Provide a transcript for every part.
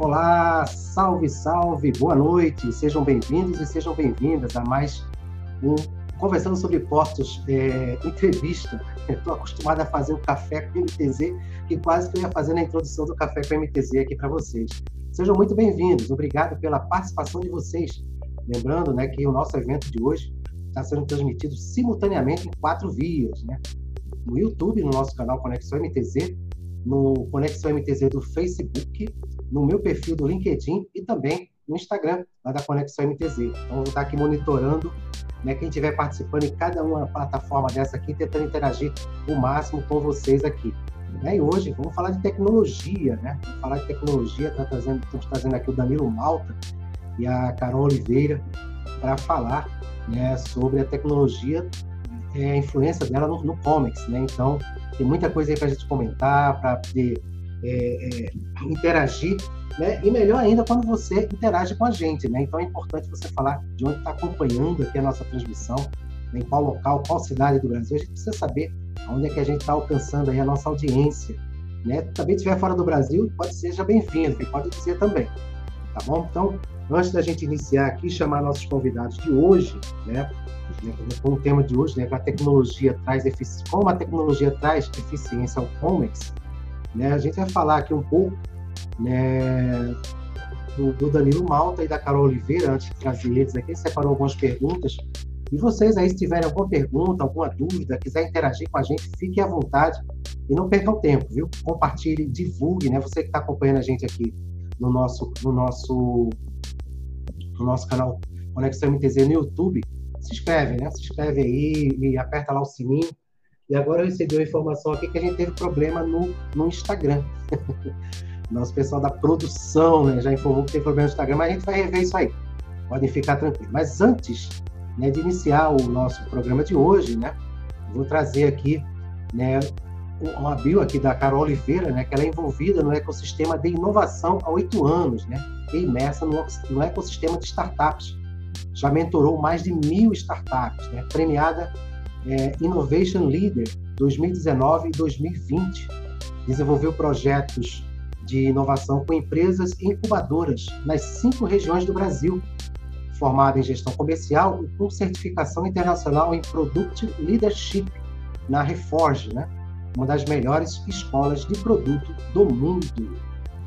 Olá, salve, salve, boa noite, sejam bem-vindos e sejam bem-vindas a mais um Conversando sobre Portos é, entrevista. Estou acostumado a fazer o café com MTZ, que quase que eu ia fazer na introdução do café com MTZ aqui para vocês. Sejam muito bem-vindos, obrigado pela participação de vocês. Lembrando né, que o nosso evento de hoje está sendo transmitido simultaneamente em quatro vias, né? No YouTube, no nosso canal Conexão MTZ, no Conexão MTZ do Facebook, no meu perfil do LinkedIn e também no Instagram, lá da Conexão MTZ. Então, vou estar aqui monitorando né, quem estiver participando em cada uma plataforma dessa aqui, tentando interagir o máximo com vocês aqui. Né, e hoje vamos falar de tecnologia, né? Vamos falar de tecnologia, tá trazendo, estamos trazendo aqui o Danilo Malta e a Carol Oliveira para falar né, sobre a tecnologia, é, a influência dela no, no comics, né? Então, tem muita coisa aí para a gente comentar, para poder é, é, interagir, né? E melhor ainda quando você interage com a gente, né? Então é importante você falar de onde está acompanhando aqui a nossa transmissão, né? em qual local, qual cidade do Brasil. A gente precisa saber onde é que a gente está alcançando aí a nossa audiência, né? Também estiver fora do Brasil, pode ser já bem-vindo, pode dizer também, tá bom? Então, antes da gente iniciar aqui, chamar nossos convidados de hoje, né? Com o tema de hoje, né? A tecnologia traz efici... como a tecnologia traz eficiência ao comics, né? A gente vai falar aqui um pouco né, do, do, Danilo Malta e da Carol Oliveira, antes de trazer eles aqui, separou algumas perguntas. E vocês aí, se tiverem alguma pergunta, alguma dúvida, quiser interagir com a gente, fiquem à vontade e não percam tempo, viu? Compartilhe, divulgue, né? Você que está acompanhando a gente aqui no nosso, no nosso, no nosso canal Conexão MTZ no YouTube, se inscreve, né? Se inscreve aí e aperta lá o sininho e agora eu recebi uma informação aqui que a gente teve problema no, no Instagram. Nosso pessoal da produção né, já informou que tem problema no Instagram, mas a gente vai rever isso aí. Podem ficar tranquilos. Mas antes né, de iniciar o nosso programa de hoje, né, vou trazer aqui né, uma bio aqui da Carol Oliveira, né, que ela é envolvida no ecossistema de inovação há oito anos, né, e imersa no, ecossistema de startups. Já mentorou mais de mil startups, né, premiada é, Innovation Leader 2019 e 2020. Desenvolveu projetos de inovação com empresas incubadoras nas cinco regiões do Brasil, formada em gestão comercial e com certificação internacional em Product Leadership na Reforge, né? Uma das melhores escolas de produto do mundo.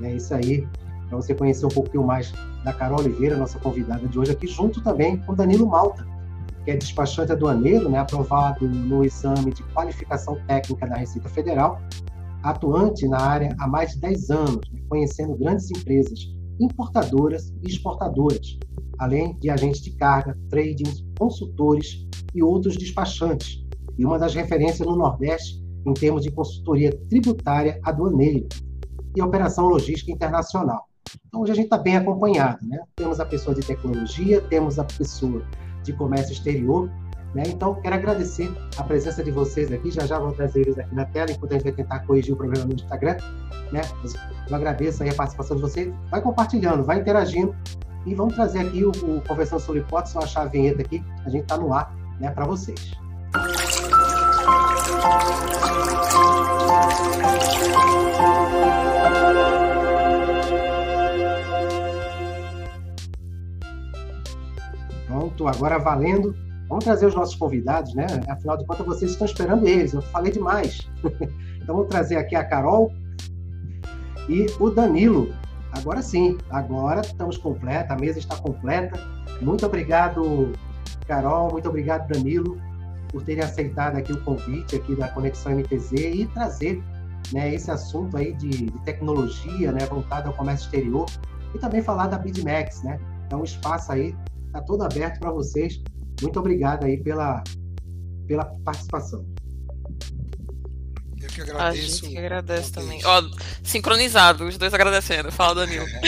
É isso aí, para você conhecer um pouquinho mais da Carol Oliveira, nossa convidada de hoje aqui, junto também com Danilo Malta, que é despachante aduaneiro, né, aprovado no exame de qualificação técnica da Receita Federal, atuante na área há mais de 10 anos, né, conhecendo grandes empresas importadoras e exportadoras, além de agentes de carga, trading, consultores e outros despachantes, e uma das referências no Nordeste em termos de consultoria tributária aduaneira e operação logística internacional. Então, hoje a gente está bem acompanhado, né? Temos a pessoa de tecnologia, temos a pessoa de comércio exterior. Né? Então, quero agradecer a presença de vocês aqui. Já já vou trazer eles aqui na tela, enquanto a gente vai tentar corrigir o problema no Instagram. Né? Eu agradeço a participação de vocês. Vai compartilhando, vai interagindo. E vamos trazer aqui o, o Conversando sobre Hipóteses, vou achar a vinheta aqui. A gente está no ar né, para vocês. Pronto, agora valendo. Vamos trazer os nossos convidados, né? Afinal de contas, vocês estão esperando eles. Eu falei demais. então, vou trazer aqui a Carol e o Danilo. Agora sim, agora estamos completa, a mesa está completa. Muito obrigado, Carol. Muito obrigado, Danilo, por terem aceitado aqui o convite aqui da Conexão MTZ e trazer né, esse assunto aí de, de tecnologia, né, voltado ao comércio exterior e também falar da BidMax, né? Então, espaço aí está todo aberto para vocês. Muito obrigado aí pela, pela participação. Eu que agradeço. A gente que agradece também. Ó, sincronizado, os dois agradecendo. Fala, Danilo.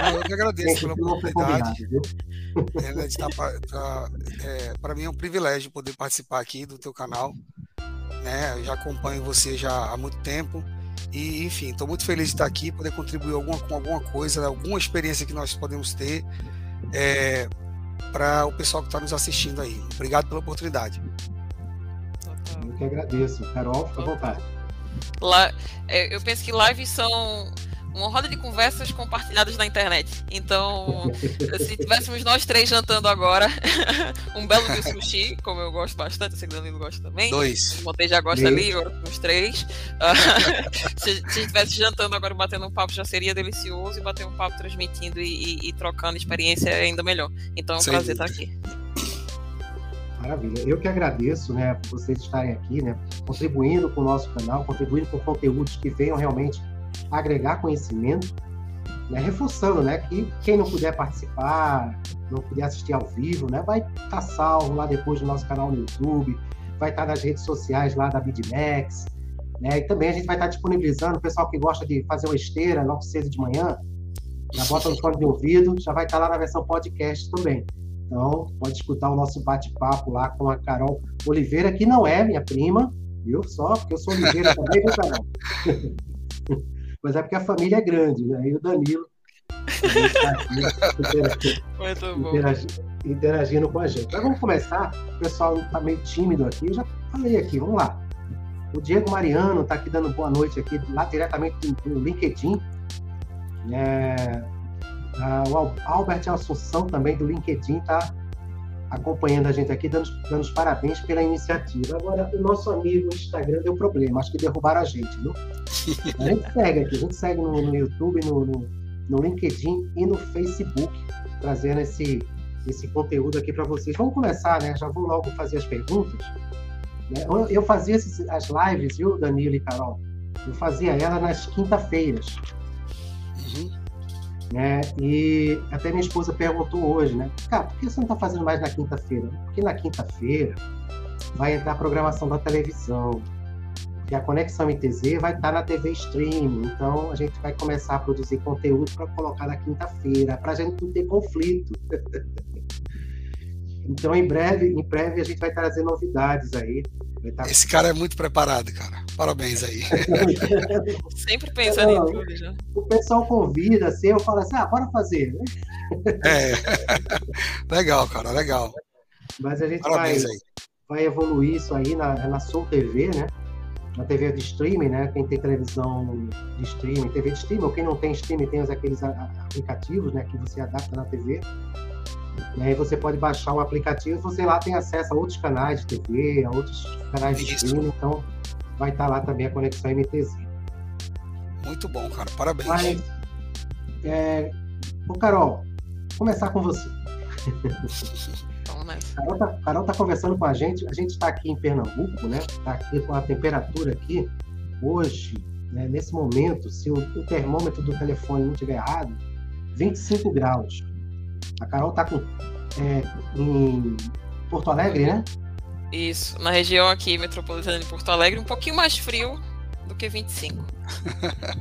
É, eu que agradeço pela oportunidade. É, tá, tá, é, para mim é um privilégio poder participar aqui do teu canal. Né? Eu já acompanho você já há muito tempo. E, enfim, estou muito feliz de estar aqui, poder contribuir alguma, com alguma coisa, alguma experiência que nós podemos ter é, para o pessoal que está nos assistindo aí. Obrigado pela oportunidade. Eu que agradeço. Carol, fica à vontade. Lá, é, eu penso que lives são uma roda de conversas compartilhadas na internet. Então, se tivéssemos nós três jantando agora, um belo de sushi, como eu gosto bastante, eu sei que o Danilo gosta também. Dois. O Montei já gosta Dois. ali, agora uns três. se, se estivesse jantando agora, batendo um papo, já seria delicioso e bater um papo transmitindo e, e, e trocando experiência é ainda melhor. Então, é um Sem prazer dúvida. estar aqui. Maravilha. Eu que agradeço, né, por vocês estarem aqui, né, contribuindo com o nosso canal, contribuindo com conteúdos que venham realmente agregar conhecimento, né, reforçando, né, que quem não puder participar, não puder assistir ao vivo, né, vai estar tá salvo lá depois no nosso canal no YouTube, vai estar tá nas redes sociais lá da Bidmax, né, e também a gente vai estar tá disponibilizando o pessoal que gosta de fazer uma esteira logo cedo de manhã, já bota no fone de ouvido, já vai estar lá na versão podcast também. Então, pode escutar o nosso bate-papo lá com a Carol Oliveira, que não é minha prima, viu? Só porque eu sou Oliveira também, viu, Carol? Mas é porque a família é grande, né? E o Danilo interagindo, interagindo com a gente. Mas vamos começar. O pessoal está meio tímido aqui. Eu já falei aqui, vamos lá. O Diego Mariano está aqui dando boa noite aqui, lá diretamente do LinkedIn. É, ah, o Albert Assunção, também do LinkedIn, está acompanhando a gente aqui, dando, dando os parabéns pela iniciativa. Agora, o nosso amigo Instagram deu problema, acho que derrubaram a gente, viu? A gente segue aqui, a gente segue no, no YouTube, no, no, no, LinkedIn e no Facebook, trazendo esse, esse conteúdo aqui para vocês. Vamos começar, né? Já vou logo fazer as perguntas. Né? Eu, eu fazia esses, as lives, viu, Danilo e Carol? Eu fazia ela nas quinta-feiras. Uhum. Né? E até minha esposa perguntou hoje, né? Cara, por que você não está fazendo mais na quinta-feira? Porque na quinta-feira vai entrar a programação da televisão. E a Conexão MTZ vai estar na TV Stream. Então a gente vai começar a produzir conteúdo para colocar na quinta-feira, para a gente não ter conflito. então em breve, em breve a gente vai trazer novidades aí Tá... Esse cara é muito preparado, cara. Parabéns aí. Sempre pensando em tudo já. O pessoal convida, assim, eu falo assim, ah, bora fazer. É. legal, cara, legal. Mas a gente vai, vai evoluir isso aí na, na Soul TV, né? Na TV de streaming, né? Quem tem televisão de streaming, TV de streaming, ou quem não tem streaming, tem aqueles aplicativos, né? Que você adapta na TV. E aí você pode baixar o aplicativo e você lá tem acesso a outros canais de TV, a outros canais de streaming, então vai estar lá também a conexão MTZ. Muito bom, cara. Parabéns. Mas, é... Ô, Carol, começar com você. Carol tá, Carol tá conversando com a gente. A gente está aqui em Pernambuco, né? Está aqui com a temperatura aqui hoje, né? nesse momento, se o, o termômetro do telefone não estiver errado, 25 graus. A Carol tá com, é, em Porto Alegre, né? Isso, na região aqui metropolitana de Porto Alegre, um pouquinho mais frio do que 25.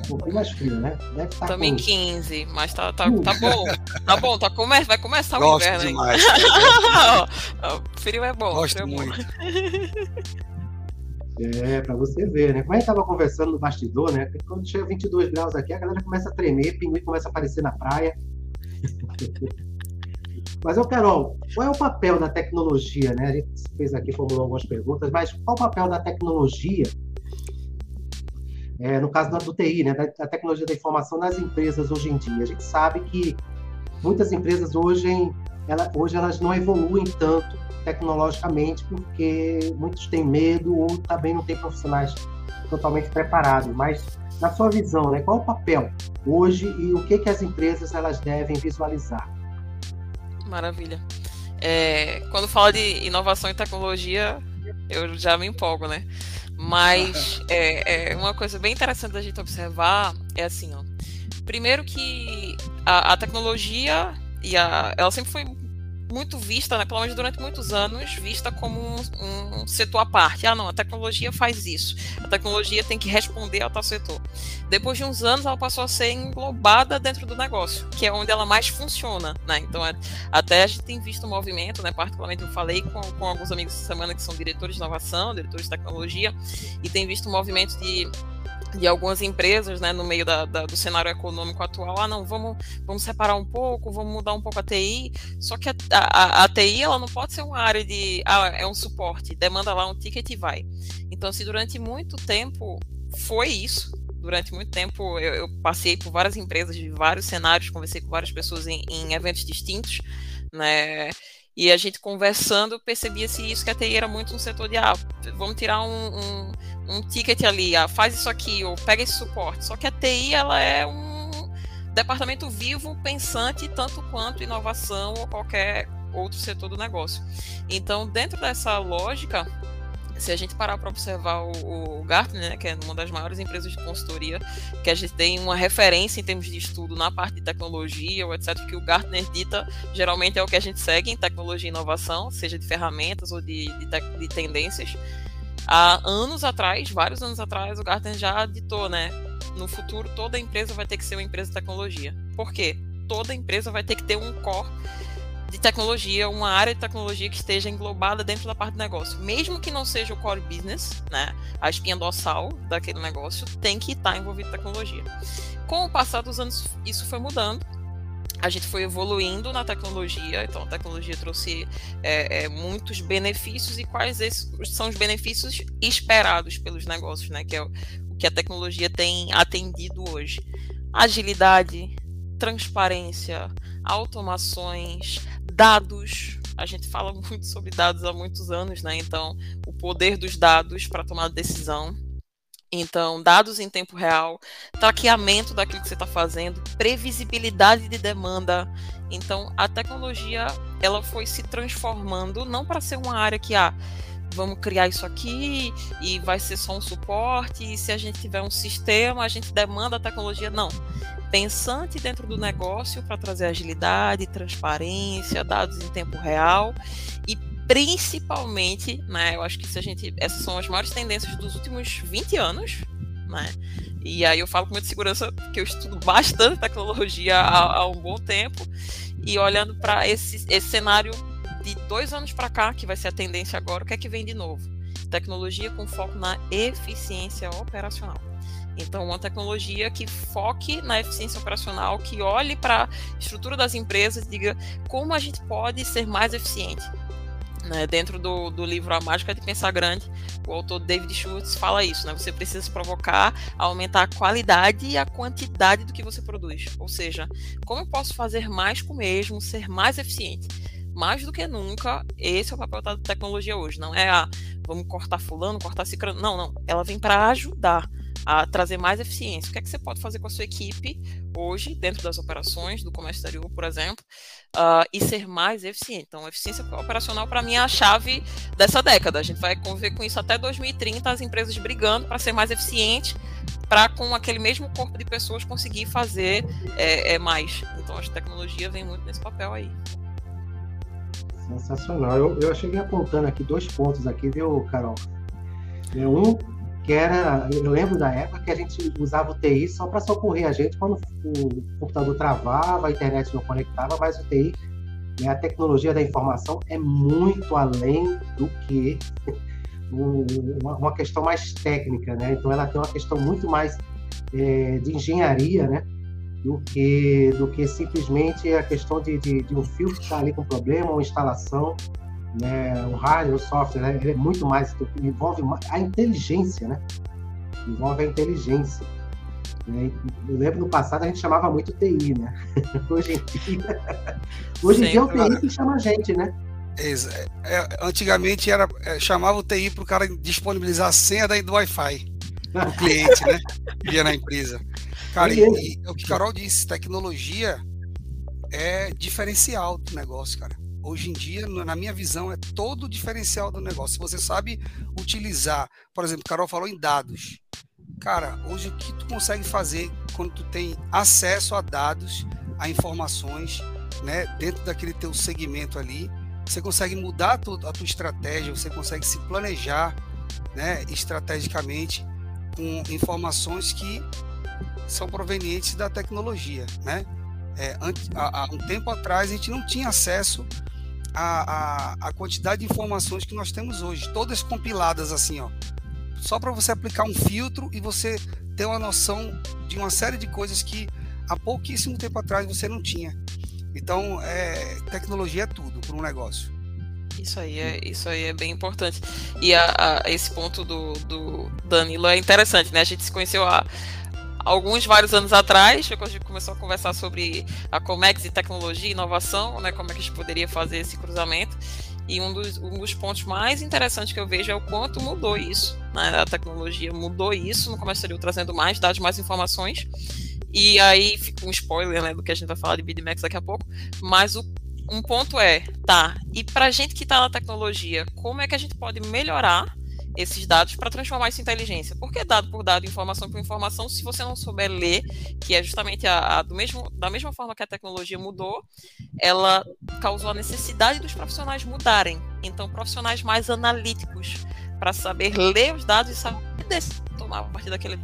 Um pouquinho mais frio, né? Deve estar tá Também com... 15, mas tá, tá, tá bom. Tá bom, tá come... vai começar Gosto o inverno. Demais, frio é bom. Gosto é muito. É, para você ver, né? Como a gente tava conversando no bastidor, né? Quando chega 22 graus aqui, a galera começa a tremer, pinguim começa a aparecer na praia. Mas, eu, Carol, qual é o papel da tecnologia? Né? A gente fez aqui, formulou algumas perguntas, mas qual o papel da tecnologia, é, no caso do TI, né, da, tecnologia da informação nas empresas hoje em dia? A gente sabe que muitas empresas hoje, ela, hoje elas não evoluem tanto tecnologicamente porque muitos têm medo ou também não têm profissionais totalmente preparados. Mas, na sua visão, né, qual é o papel hoje e o que, que as empresas elas devem visualizar? Maravilha. É, quando fala de inovação e tecnologia, eu já me empolgo, né? Mas é, é, uma coisa bem interessante da gente observar é assim, ó. Primeiro que a, a tecnologia e a, ela sempre foi muito vista, né, pelo menos durante muitos anos, vista como um, um, setor à parte. Ah, não, a tecnologia faz isso. A tecnologia tem que responder ao tal setor. Depois de uns anos, ela passou a ser englobada dentro do negócio, que é onde ela mais funciona, né? Então, é, até a gente tem visto um movimento, né? Particularmente eu falei com, com alguns amigos essa semana que são diretores de inovação, diretores de tecnologia, e tem visto um movimento de de algumas empresas, né, no meio da, da, do cenário econômico atual, ah, não, vamos, vamos separar um pouco, vamos mudar um pouco a TI, só que a, a, a TI, ela não pode ser uma área de, ah, é um suporte, demanda lá um ticket e vai. Então, se durante muito tempo foi isso, durante muito tempo eu, eu, passei por várias empresas de vários cenários, conversei com várias pessoas em, em eventos distintos, né? E a gente conversando percebia-se isso que a TI era muito um setor de ah, vamos tirar um, um, um ticket ali, ah, faz isso aqui, ou pega esse suporte. Só que a TI ela é um departamento vivo, pensante, tanto quanto inovação ou qualquer outro setor do negócio. Então, dentro dessa lógica, se a gente parar para observar o, o Gartner, né, que é uma das maiores empresas de consultoria, que a gente tem uma referência em termos de estudo na parte de tecnologia, ou etc., que o Gartner dita, geralmente é o que a gente segue em tecnologia e inovação, seja de ferramentas ou de, de, de tendências. Há anos atrás, vários anos atrás, o Gartner já ditou, né? No futuro, toda empresa vai ter que ser uma empresa de tecnologia. Por quê? Toda empresa vai ter que ter um core de tecnologia, uma área de tecnologia que esteja englobada dentro da parte do negócio. Mesmo que não seja o core business, né, a espinha dorsal daquele negócio, tem que estar envolvido em tecnologia. Com o passar dos anos, isso foi mudando. A gente foi evoluindo na tecnologia, então a tecnologia trouxe é, é, muitos benefícios e quais esses são os benefícios esperados pelos negócios, né? Que é o, o que a tecnologia tem atendido hoje. Agilidade, transparência, automações, dados. A gente fala muito sobre dados há muitos anos, né? Então, o poder dos dados para tomar decisão. Então, dados em tempo real, traqueamento daquilo que você está fazendo, previsibilidade de demanda. Então, a tecnologia ela foi se transformando não para ser uma área que ah, vamos criar isso aqui e vai ser só um suporte. E se a gente tiver um sistema, a gente demanda a tecnologia. Não pensante dentro do negócio para trazer agilidade, transparência, dados em tempo real e principalmente, né, eu acho que se a gente, essas são as maiores tendências dos últimos 20 anos, né? E aí eu falo com muita segurança que eu estudo bastante tecnologia há, há um bom tempo e olhando para esse, esse cenário de dois anos para cá, que vai ser a tendência agora, o que é que vem de novo? Tecnologia com foco na eficiência operacional. Então, uma tecnologia que foque na eficiência operacional, que olhe para a estrutura das empresas e diga como a gente pode ser mais eficiente. Né? Dentro do, do livro A Mágica de Pensar Grande, o autor David Schultz fala isso, né? Você precisa se provocar aumentar a qualidade e a quantidade do que você produz. Ou seja, como eu posso fazer mais com o mesmo, ser mais eficiente? mais do que nunca, esse é o papel da tecnologia hoje. Não é a vamos cortar fulano, cortar ciclano. Não, não. Ela vem para ajudar a trazer mais eficiência. O que é que você pode fazer com a sua equipe hoje, dentro das operações do comércio exterior, por exemplo, uh, e ser mais eficiente? Então, eficiência operacional, para mim, é a chave dessa década. A gente vai conviver com isso até 2030, as empresas brigando para ser mais eficiente, para com aquele mesmo corpo de pessoas conseguir fazer é, é mais. Então, a tecnologia vem muito nesse papel aí. Sensacional. Eu, eu cheguei apontando aqui dois pontos aqui, viu, Carol? Um que era, eu lembro da época que a gente usava o TI só para socorrer a gente quando o computador travava, a internet não conectava, mas o TI, né, a tecnologia da informação é muito além do que uma, questão mais técnica, né? Então ela tem uma questão muito mais é, de engenharia, né? Do que, do que simplesmente a questão de, de, de um fio que está ali com problema, uma instalação né, o hardware, o software, né, é muito mais, envolve a inteligência, né? Envolve a inteligência. Né? Eu lembro no passado a gente chamava muito TI, né? Hoje em dia, hoje em dia é o TI que chama a gente, né? É, antigamente era, é, chamava o TI para o cara disponibilizar a senha do Wi-Fi o cliente, né? Via na empresa. Cara, e, e, o que Carol disse, tecnologia é diferencial do negócio, cara hoje em dia, na minha visão, é todo o diferencial do negócio. Se você sabe utilizar, por exemplo, Carol falou em dados. Cara, hoje o que tu consegue fazer quando tu tem acesso a dados, a informações, né, dentro daquele teu segmento ali, você consegue mudar a tua, a tua estratégia, você consegue se planejar, né, estrategicamente com informações que são provenientes da tecnologia, né? É, há, há um tempo atrás a gente não tinha acesso a, a, a quantidade de informações que nós temos hoje, todas compiladas assim, ó, só para você aplicar um filtro e você ter uma noção de uma série de coisas que há pouquíssimo tempo atrás você não tinha. Então, é, tecnologia é tudo para um negócio. Isso aí é, isso aí é bem importante. E a, a, esse ponto do, do Danilo é interessante, né? A gente se conheceu há alguns vários anos atrás, a gente começou a conversar sobre a Comex e tecnologia e inovação, né, como é que a gente poderia fazer esse cruzamento. E um dos, um dos pontos mais interessantes que eu vejo é o quanto mudou isso. Né? A tecnologia mudou isso no comércio exterior, trazendo mais dados, mais informações. E aí fica um spoiler né, do que a gente vai falar de BidMax daqui a pouco. Mas o, um ponto é, tá, e para gente que está na tecnologia, como é que a gente pode melhorar esses dados para transformar isso em inteligência. Porque dado por dado, informação por informação, se você não souber ler, que é justamente a, a, do mesmo, da mesma forma que a tecnologia mudou, ela causou a necessidade dos profissionais mudarem. Então, profissionais mais analíticos, para saber ler os dados e saber tomar a partir daquele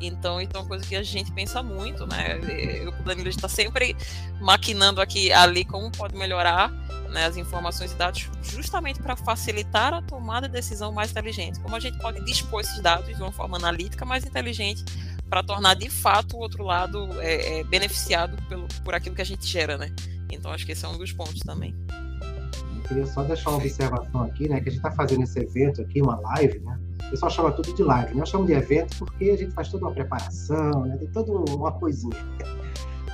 então, então é uma coisa que a gente pensa muito, né? Eu, o Danilo está sempre maquinando aqui ali como pode melhorar né, as informações e dados justamente para facilitar a tomada de decisão mais inteligente. Como a gente pode dispor esses dados de uma forma analítica mais inteligente para tornar de fato o outro lado é, é, beneficiado pelo, por aquilo que a gente gera, né? Então acho que esse é um dos pontos também. Eu queria só deixar uma observação aqui, né? Que a gente está fazendo esse evento aqui, uma live, né? O pessoal chama tudo de live, né? Eu chamo de evento porque a gente faz toda uma preparação, né? Tem toda uma coisinha.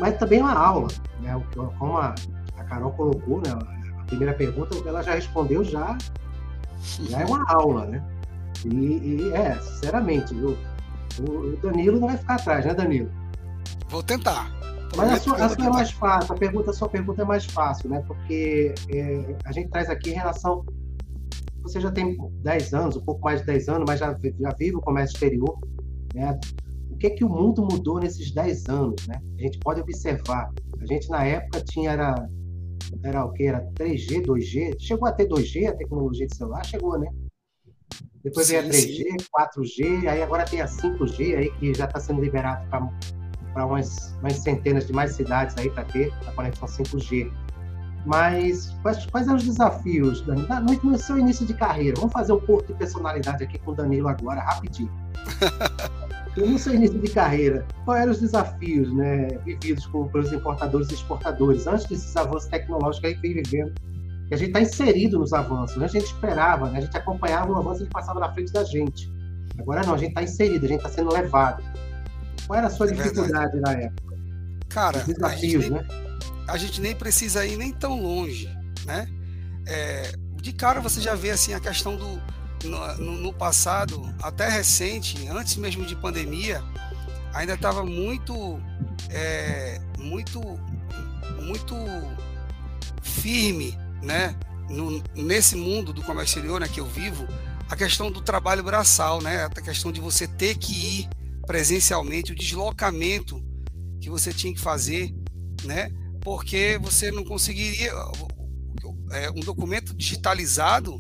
Mas também é uma aula, né? Como a, a Carol colocou, né? Primeira pergunta, ela já respondeu já, já é uma aula, né? E, e é, sinceramente, viu? O, Danilo não vai ficar atrás, né, Danilo? Vou tentar. Mas a sua, a sua é mais fácil, a, pergunta, a sua pergunta é mais fácil, né? Porque é, a gente traz aqui em relação você já tem 10 anos, um pouco mais de 10 anos, mas já, já vive o comércio exterior, né? O que é que o mundo mudou nesses 10 anos, né? A gente pode observar. A gente, na época, tinha... Era, era o que? Era 3G, 2G? Chegou a ter 2G, a tecnologia de celular? Chegou, né? Depois veio a 3G, sim. 4G, aí agora tem a 5G aí, que já está sendo liberado para umas, umas centenas de mais cidades aí para ter a conexão 5G. Mas quais, quais são os desafios, Danilo? No, no seu início de carreira, vamos fazer um pouco de personalidade aqui com o Danilo agora, rapidinho. no seu início de carreira, quais eram os desafios né, vividos por, pelos importadores e exportadores antes desses avanços tecnológicos que a gente vem vivendo? Que a gente está inserido nos avanços, né? a gente esperava, né? a gente acompanhava o avanço e ele passava na frente da gente. Agora não, a gente está inserido, a gente está sendo levado. Qual era a sua é dificuldade verdade. na época? Cara, os desafios, né? a gente nem precisa ir nem tão longe, né? É, de cara você já vê assim a questão do no, no passado, até recente, antes mesmo de pandemia, ainda estava muito, é, muito, muito firme, né? No, nesse mundo do comércio exterior, né, que eu vivo, a questão do trabalho braçal, né? A questão de você ter que ir presencialmente, o deslocamento que você tinha que fazer, né? porque você não conseguiria. É, um documento digitalizado,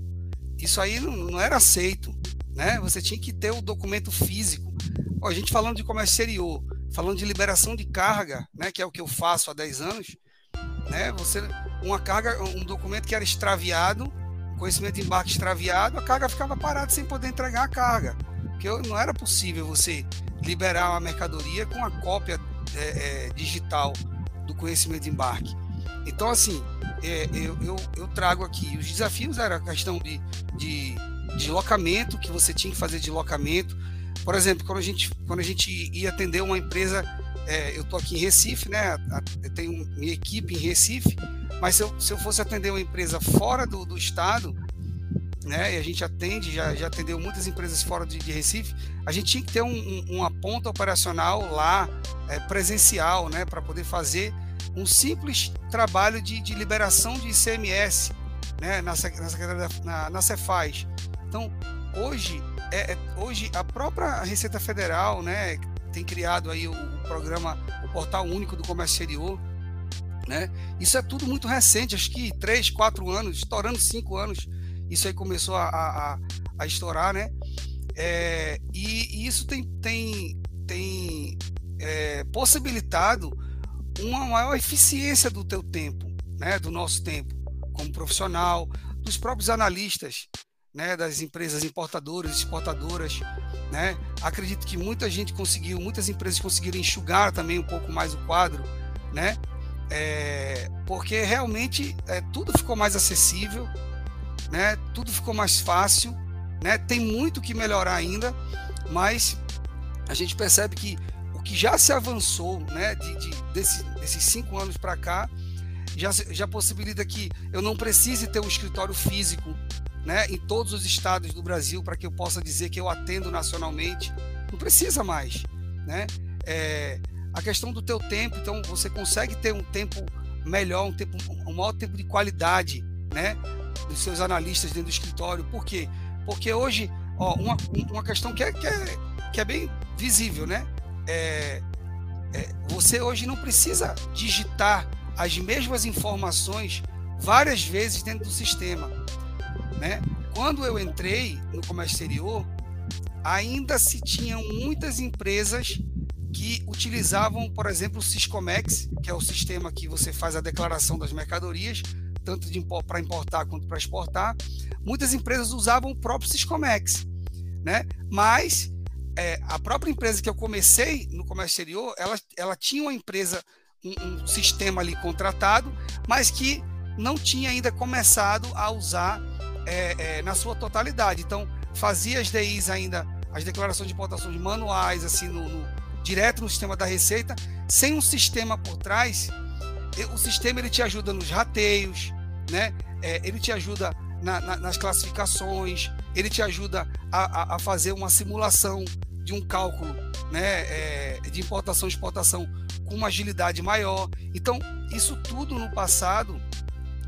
isso aí não, não, era aceito. Né? Você tinha que ter o documento físico. Ó, a gente falando de comércio exterior, falando de liberação de carga, né, que é o que eu faço há 10 anos, né? Você uma carga, um documento que era extraviado, conhecimento de embarque extraviado, a carga ficava parada sem poder entregar a carga, porque não era possível você liberar uma mercadoria com a cópia é, é, digital do conhecimento de embarque. Então, assim, é, eu, eu, eu, trago aqui, os desafios era a questão de, de, de locamento, que você tinha que fazer de locamento. Por exemplo, quando a gente, quando a gente ia atender uma empresa, é, eu estou aqui em Recife, né? Eu tenho minha equipe em Recife, mas se eu, se eu fosse atender uma empresa fora do, do estado, né? E a gente atende, já, já atendeu muitas empresas fora de, de Recife. A gente tinha que ter um, um, uma ponta operacional lá, é, presencial, né? Para poder fazer um simples trabalho de, de liberação de ICMS, né? Na, na, na, na Cefaz. Então, hoje, é, é, hoje a própria Receita Federal, né? Tem criado aí o, o programa, o Portal Único do Comércio Exterior, né? Isso é tudo muito recente, acho que três, quatro anos, estourando cinco anos isso aí começou a, a, a estourar, né? É, e, e, isso tem, tem, tem é, possibilitado uma maior eficiência do teu tempo, né? Do nosso tempo como profissional, dos próprios analistas, né? Das empresas importadoras, exportadoras, né? Acredito que muita gente conseguiu, muitas empresas conseguiram enxugar também um pouco mais o quadro, né? É, porque realmente é, tudo ficou mais acessível, né? Tudo ficou mais fácil, né? Tem muito que melhorar ainda, mas a gente percebe que que já se avançou, né, de, de desse, desses cinco anos para cá, já, já possibilita que eu não precise ter um escritório físico né, em todos os estados do Brasil para que eu possa dizer que eu atendo nacionalmente. Não precisa mais. Né? É, a questão do teu tempo, então você consegue ter um tempo melhor, um, tempo, um maior tempo de qualidade né, dos seus analistas dentro do escritório. Por quê? Porque hoje, ó, uma, uma questão que é, que, é, que é bem visível, né? É, é, você hoje não precisa digitar as mesmas informações várias vezes dentro do sistema. Né? Quando eu entrei no comércio exterior, ainda se tinham muitas empresas que utilizavam, por exemplo, o Syscomex, que é o sistema que você faz a declaração das mercadorias, tanto para importar quanto para exportar. Muitas empresas usavam o próprio Syscomex, né? Mas é, a própria empresa que eu comecei no comércio exterior, ela, ela tinha uma empresa, um, um sistema ali contratado, mas que não tinha ainda começado a usar é, é, na sua totalidade. Então, fazia as DIs ainda, as declarações de importações manuais, assim, no, no, direto no sistema da Receita, sem um sistema por trás. O sistema ele te ajuda nos rateios, né? É, ele te ajuda na, na, nas classificações, ele te ajuda a, a, a, fazer uma simulação de um cálculo né, é, de importação e exportação com uma agilidade maior. Então, isso tudo no passado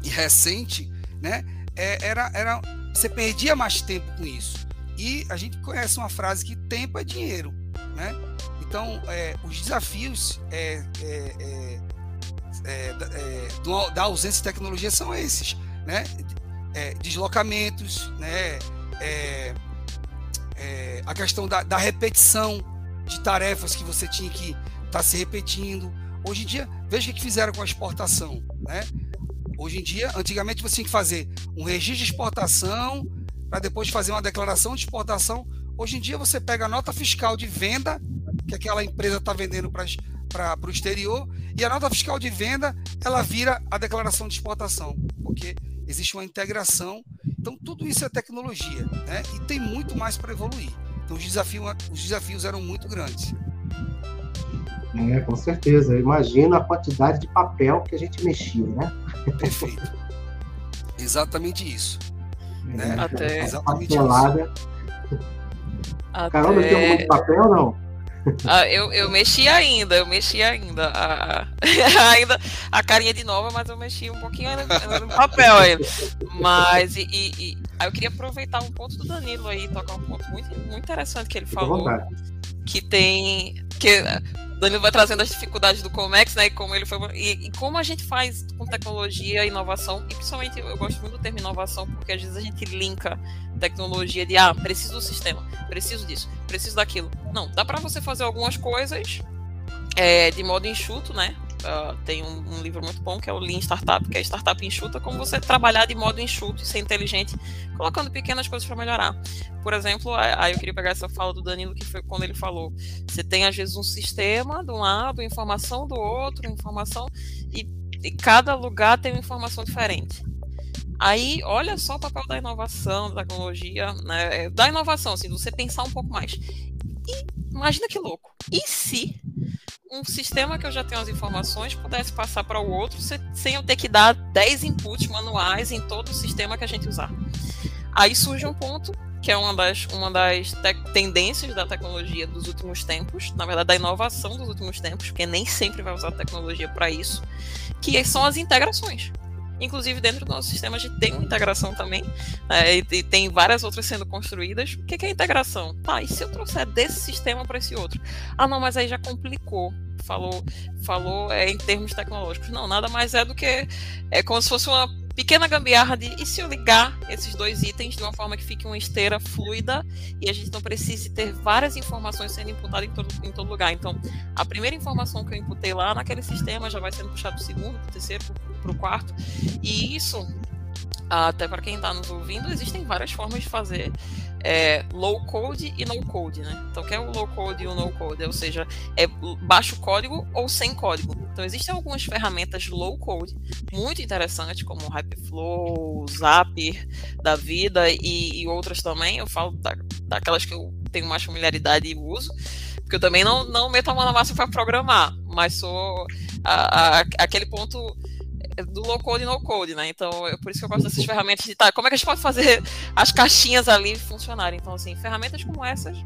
e recente, né, é, era, era, você perdia mais tempo com isso. E a gente conhece uma frase que tempo é dinheiro. Né? Então, é, os desafios é, é, é, da ausência de tecnologia são esses. Né? deslocamentos, né? A questão da, da, repetição de tarefas que você tinha que estar tá se repetindo. Hoje em dia, veja o que fizeram com a exportação. Né? Hoje em dia, antigamente você tinha que fazer um registro de exportação para depois fazer uma declaração de exportação. Hoje em dia você pega a nota fiscal de venda que aquela empresa está vendendo para o exterior e a nota fiscal de venda ela vira a declaração de exportação, porque existe uma integração. Então tudo isso é tecnologia, né? E tem muito mais para evoluir. Então os desafios, os desafios eram muito grandes. É, com certeza. Imagina a quantidade de papel que a gente mexia, né? Perfeito. Exatamente isso. É, né? Até Exatamente papelada. isso. Até... Carol, não tem muito papel, não? Ah, eu, eu mexi ainda, eu mexi ainda. A, ainda a carinha de nova, mas eu mexi um pouquinho ainda no papel ainda. Mas, e, e, e, aí eu queria aproveitar um ponto do Danilo aí, tocar um ponto muito, muito interessante que ele falou. Que tem. Que Danilo vai trazendo as dificuldades do Comex, né? E como ele foi. E, e, como a gente faz com tecnologia, inovação, e principalmente eu gosto muito do termo inovação, porque às vezes a gente linka tecnologia de ah, preciso do sistema, preciso disso, preciso daquilo. Não, dá para você fazer algumas coisas é, de modo enxuto, né? Uh, tem um, um, livro muito bom que é o Lean Startup, que é Startup Enxuta, como você trabalhar de modo enxuto e ser inteligente, colocando pequenas coisas para melhorar. Por exemplo, aí eu queria pegar essa fala do Danilo, que foi quando ele falou: você tem às vezes um sistema de um lado, informação do outro, informação, e, e cada lugar tem uma informação diferente. Aí, olha só o papel da inovação, da tecnologia, né? da inovação, assim, você pensar um pouco mais. E imagina que louco. E se um sistema que eu já tenho as informações pudesse passar para o outro sem eu ter que dar 10 inputs manuais em todo o sistema que a gente usar. Aí surge um ponto que é uma das, uma das tendências da tecnologia dos últimos tempos, na verdade da inovação dos últimos tempos, porque nem sempre vai usar tecnologia para isso, que são as integrações. Inclusive, dentro do nosso sistema, a gente tem uma integração também, é, e, tem várias outras sendo construídas. O que, é integração? Tá, e se eu trouxer desse sistema para esse outro? Ah, não, mas aí já complicou. Falou, falou é, em termos tecnológicos. Não, nada mais é do que é como se fosse uma pequena gambiarra de e se eu ligar esses dois itens de uma forma que fique uma esteira fluida e a gente não precise ter várias informações sendo imputadas em todo, em todo lugar. Então, a primeira informação que eu imputei lá naquele sistema já vai sendo puxado para o segundo, para o terceiro, para o quarto. E isso até para quem está nos ouvindo, existem várias formas de fazer é, low code e no code, né? Então, o que é o low code e o no code? Ou seja, é baixo código ou sem código. Então, existem algumas ferramentas low code muito interessantes, como o Hyperflow, Zapier da vida e, e outras também. Eu falo da, daquelas que eu tenho mais familiaridade e uso, porque eu também não, não meto a mão na massa para programar, mas sou a, a, aquele ponto do low code e no code, né? Então, é por isso que eu gosto dessas ferramentas de tá, como é que a gente pode fazer as caixinhas ali funcionarem. Então, assim, ferramentas como essas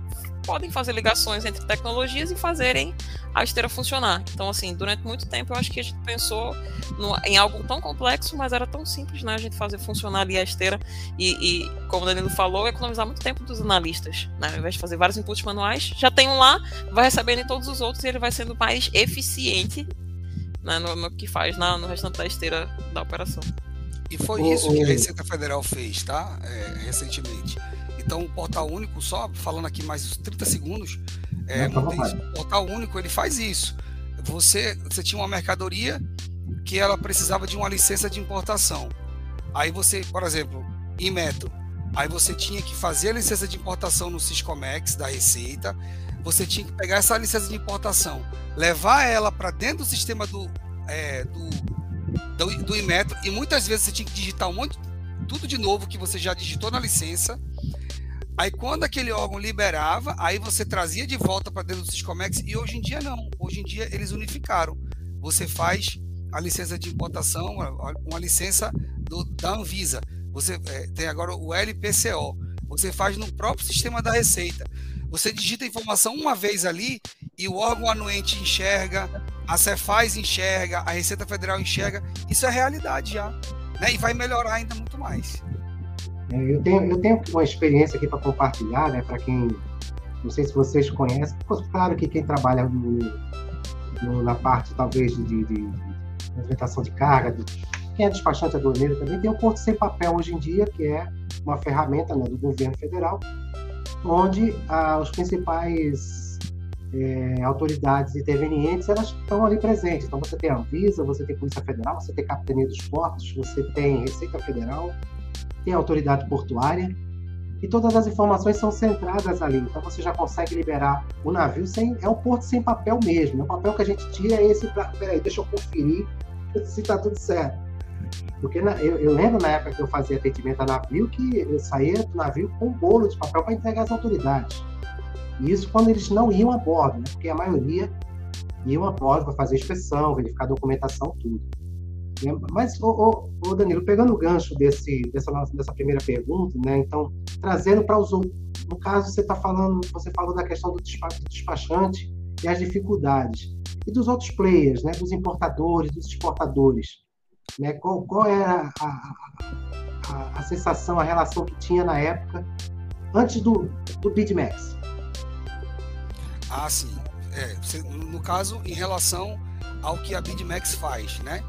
podem fazer ligações entre tecnologias e fazerem a esteira funcionar. Então, assim, durante muito tempo eu acho que a gente pensou no, em algo tão complexo, mas era tão simples, né? A gente fazer funcionar ali a esteira e, e como o Danilo falou, economizar muito tempo dos analistas, né? Ao invés de fazer vários inputs manuais, já tem um lá, vai recebendo em todos os outros e ele vai sendo mais eficiente né, no, no, que faz na, no restante da esteira da operação. E foi isso que a Receita Federal fez, tá? É, recentemente. Então, o portal único, só falando aqui mais 30 segundos, é, o portal único ele faz isso. Você, você tinha uma mercadoria que ela precisava de uma licença de importação. Aí você, por exemplo, em metro, aí você tinha que fazer a licença de importação no Siscomex da Receita, você tinha que pegar essa licença de importação, levar ela para dentro do sistema do, é, do, do, do Inmetro, e muitas vezes você tinha que digitar um monte, tudo de novo que você já digitou na licença. Aí quando aquele órgão liberava, aí você trazia de volta para dentro do Siscomex, e hoje em dia não. Hoje em dia eles unificaram. Você faz a licença de importação, uma licença do, da Anvisa. Você é, tem agora o LPCO. Você faz no próprio sistema da Receita. Você digita a informação uma vez ali e o órgão anuente enxerga, a Cefaz enxerga, a Receita Federal enxerga. Isso é realidade já. Né? E vai melhorar ainda muito mais. É, eu, tenho, eu tenho uma experiência aqui para compartilhar, né? Para quem. Não sei se vocês conhecem. Claro que quem trabalha no, no, na parte, talvez, de, de, de movimentação de carga, de, quem é despachante aduaneiro também, tem o Porto Sem Papel hoje em dia, que é uma ferramenta né, do governo federal, onde ah, os principais é, autoridades intervenientes elas estão ali presentes. Então você tem a Anvisa, você tem Polícia Federal, você tem Capitania dos Portos, você tem Receita Federal, tem a Autoridade Portuária e todas as informações são centradas ali. Então você já consegue liberar o navio sem é o porto sem papel mesmo. O papel que a gente tira é esse para peraí, deixa eu conferir se está tudo certo. Porque na, eu, eu, lembro na época que eu fazia atendimento a navio que eu saía do navio com um bolo de papel para entregar às autoridades. E isso quando eles não iam a bordo, né? porque a maioria iam a bordo para fazer inspeção, verificar documentação, tudo. Mas, ô, ô, ô Danilo, pegando o gancho desse, dessa, dessa primeira pergunta, né? Então, trazendo para os outros. No caso, você está falando, você falou da questão do despachante e as dificuldades. E dos outros players, né? Dos importadores, dos exportadores. Né? Qual, qual era a, a, a, sensação, a relação que tinha na época, antes do, do BidMax? Ah, sim. É, no caso, em relação ao que a BidMax faz, né?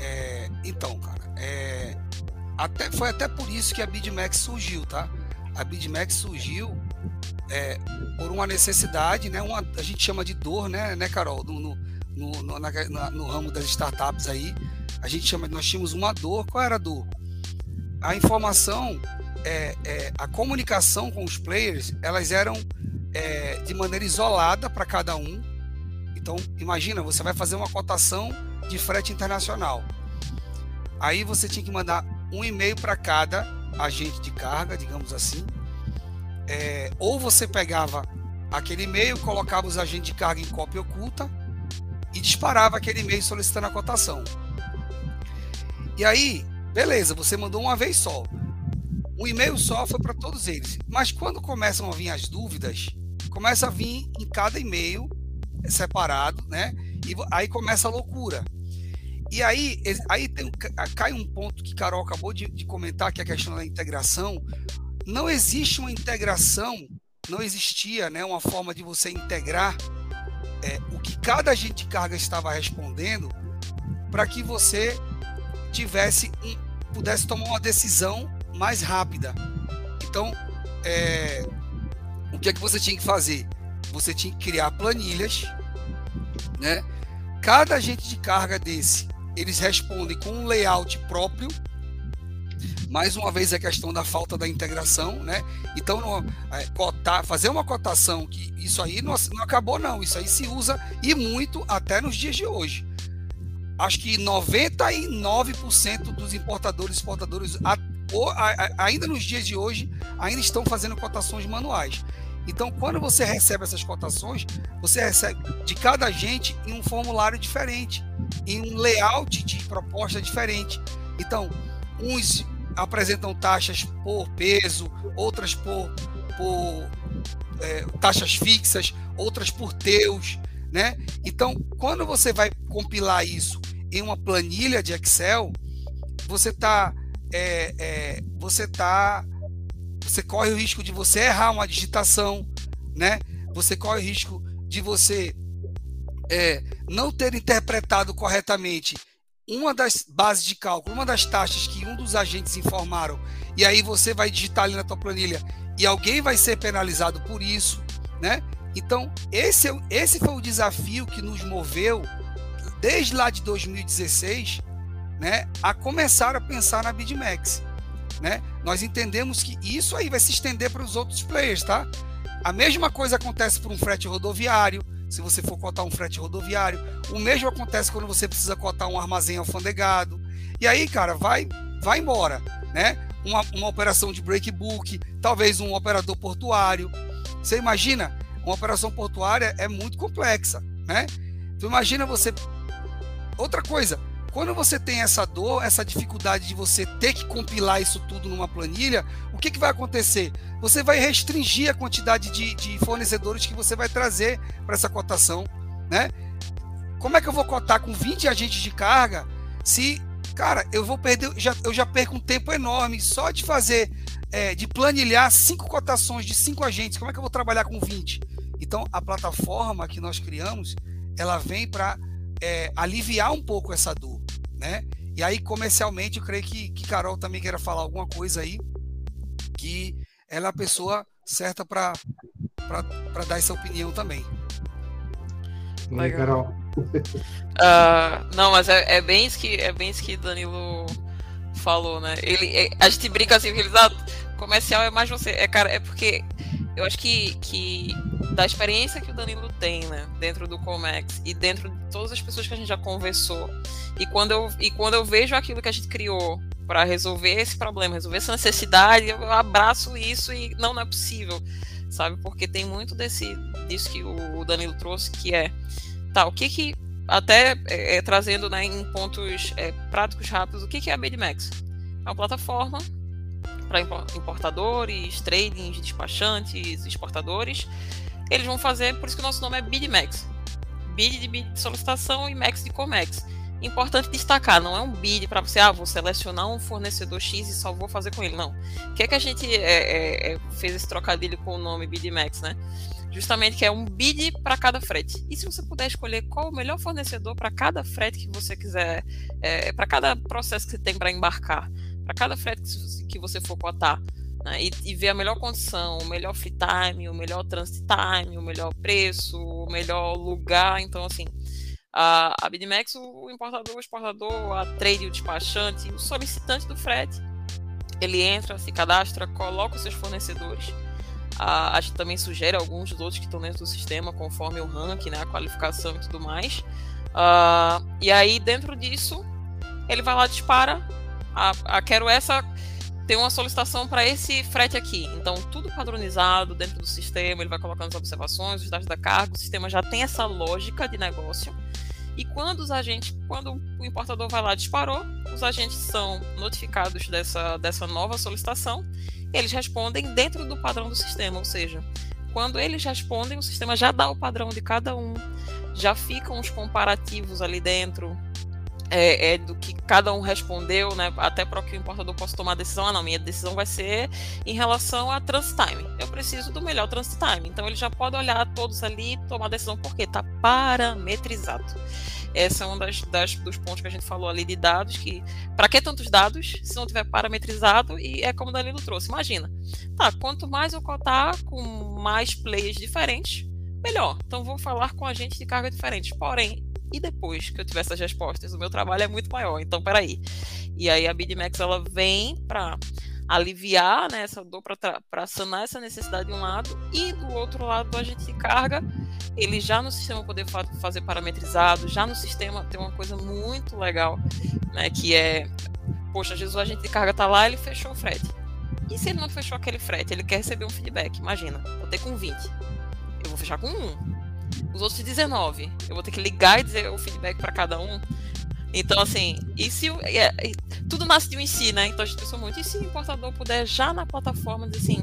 É, então, cara, é, até, foi até por isso que a BidMax surgiu, tá? A BidMax surgiu é, por uma necessidade, né? Uma, a gente chama de dor, né, né Carol? No, no, no, na, no ramo das startups aí, a gente chama, nós tínhamos uma dor. Qual era a dor? A informação, é, é, a comunicação com os players, elas eram é, de maneira isolada para cada um. Então, imagina, você vai fazer uma cotação de frete internacional. Aí você tinha que mandar um e-mail para cada agente de carga, digamos assim. É, ou você pegava aquele e-mail, colocava os agentes de carga em cópia oculta e disparava aquele e-mail solicitando a cotação. E aí, beleza, você mandou uma vez só. Um e-mail só foi para todos eles. Mas quando começam a vir as dúvidas, começa a vir em cada e-mail separado, né? E aí começa a loucura. E aí, aí tem, cai um ponto que Carol acabou de, de comentar, que é a questão da integração. Não existe uma integração, não existia né, uma forma de você integrar é, o que cada agente de carga estava respondendo para que você tivesse pudesse tomar uma decisão mais rápida. Então, é, o que é que você tinha que fazer? Você tinha que criar planilhas, né? Cada agente de carga desse, eles respondem com um layout próprio. mais uma vez a questão da falta da integração, né? Então, é, cotar, fazer uma cotação que isso aí não, não acabou não, isso aí se usa e muito até nos dias de hoje. Acho que 99% dos importadores e exportadores ainda nos dias de hoje ainda estão fazendo cotações manuais. Então, quando você recebe essas cotações, você recebe de cada agente em um formulário diferente, em um layout de proposta diferente. Então, uns apresentam taxas por peso, outras por, por é, taxas fixas, outras por teus, né? Então, quando você vai compilar isso em uma planilha de Excel, você está é, é, você tá você corre o risco de você errar uma digitação, né? Você corre o risco de você é, não ter interpretado corretamente uma das bases de cálculo, uma das taxas que um dos agentes informaram, e aí você vai digitar ali na tua planilha e alguém vai ser penalizado por isso, né? Então, esse, é esse foi o desafio que nos moveu desde lá de 2016, né, a começar a pensar na BidMax né? Nós entendemos que isso aí vai se estender para os outros players, tá? A mesma coisa acontece para um frete rodoviário, se você for cotar um frete rodoviário. O mesmo acontece quando você precisa cotar um armazém alfandegado. E aí, cara, vai, vai embora, né? Uma, uma operação de breakbook, talvez um operador portuário. Você imagina? Uma operação portuária é muito complexa, né? Tu imagina você. Outra coisa, quando você tem essa dor, essa dificuldade de você ter que compilar isso tudo numa planilha, o que, que vai acontecer? Você vai restringir a quantidade de, de fornecedores que você vai trazer para essa cotação, né? Como é que eu vou cotar com 20 agentes de carga se, cara, eu vou perder, já, eu já perco um tempo enorme só de fazer, é, de planilhar cinco cotações de cinco agentes. Como é que eu vou trabalhar com 20? Então, a plataforma que nós criamos, ela vem para é, aliviar um pouco essa dor né? E aí, comercialmente, eu creio que, que Carol também queira falar alguma coisa aí, que ela é a pessoa certa para dar essa opinião também. Legal. Carol. Uh, não, mas é, é, bem isso que é bem isso que Danilo falou, né? Ele, é, a gente brinca assim, que ele ah, comercial é mais você, é cara, é porque eu acho que, que da experiência que o Danilo tem, né, dentro do Comex e dentro de todas as pessoas que a gente já conversou, e quando eu, e quando eu vejo aquilo que a gente criou para resolver esse problema, resolver essa necessidade, eu abraço isso e não, não é possível, sabe? Porque tem muito desse disso que o Danilo trouxe, que é, tá, o que que até é, é, trazendo né, em pontos é, práticos rápidos, o que, que é a BidMax? É uma plataforma para importadores, tradings, despachantes, exportadores. Eles vão fazer, por isso que o nosso nome é BidMax. Bid de bid de solicitação e Max de Comex. Importante destacar, não é um bid para você, ah, vou selecionar um fornecedor X e só vou fazer com ele. Não. O que é que a gente é, é, é fez esse trocadilho com o nome BidMax, né? Justamente que é um bid para cada frete. E se você puder escolher qual o melhor fornecedor para cada frete que você quiser, é, para cada processo que você tem para embarcar, para cada frete que você for cotar, né, e, e, ver a melhor condição, o melhor free time, o melhor transit time, o melhor preço, o melhor lugar. Então, assim, a, a o importador, o exportador, a trade, o despachante, o solicitante do frete, ele entra, se cadastra, coloca os seus fornecedores. A, a gente também sugere alguns dos outros que estão dentro do sistema, conforme o ranking, né, a qualificação e tudo mais. Uh, e aí, dentro disso, ele vai lá, dispara. A, a quero essa tem uma solicitação para esse frete aqui. Então, tudo padronizado dentro do sistema, ele vai colocando as observações, os dados da carga, o sistema já tem essa lógica de negócio. E quando os agentes, quando o importador vai lá disparou, os agentes são notificados dessa, dessa nova solicitação, eles respondem dentro do padrão do sistema, ou seja, quando eles respondem, o sistema já dá o padrão de cada um, já ficam os comparativos ali dentro, é, é, do que cada um respondeu, né? Até para que o importador possa tomar a decisão. Ah, não, minha decisão vai ser em relação a transit time. Eu preciso do melhor transit time. Então ele já pode olhar todos ali e tomar a decisão porque está parametrizado. Esse é um das, das, dos pontos que a gente falou ali de dados, que para que tantos dados se não tiver parametrizado? E é como o Danilo trouxe. Imagina, tá, quanto mais eu cotar com mais players diferentes, melhor. Então vou falar com agentes de carga diferentes. Porém, e depois que eu tiver essas respostas? O meu trabalho é muito maior, então peraí. E aí a BidMax ela vem para aliviar né, essa dor, para sanar essa necessidade de um lado, e do outro lado a gente carga ele já no sistema poder fa fazer parametrizado, já no sistema tem uma coisa muito legal, né, que é, poxa, Jesus, a gente de carga tá lá, ele fechou o frete. E se ele não fechou aquele frete, ele quer receber um feedback, imagina, vou ter com 20, eu vou fechar com 1. Os outros 19, eu vou ter que ligar e dizer o feedback para cada um. Então, assim, e se é, tudo nasce de um em si, né? Então a gente pensou muito, e se o importador puder já na plataforma dizer assim,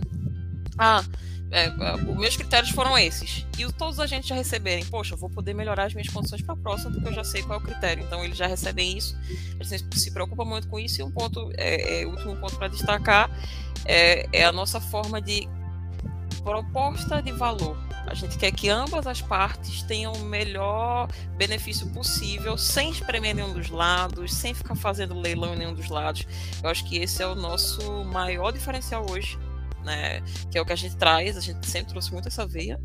ah, é, é, os meus critérios foram esses. E todos os agentes já receberem, poxa, vou poder melhorar as minhas condições para a próxima, porque eu já sei qual é o critério. Então, eles já recebem isso, eles se preocupam muito com isso. E um ponto, é, é, último ponto para destacar, é, é a nossa forma de proposta de valor. A gente quer que ambas as partes tenham o melhor benefício possível, sem espremer nenhum dos lados, sem ficar fazendo leilão em nenhum dos lados. Eu acho que esse é o nosso maior diferencial hoje né? Que é o que a gente traz, a gente sempre trouxe muito essa veia.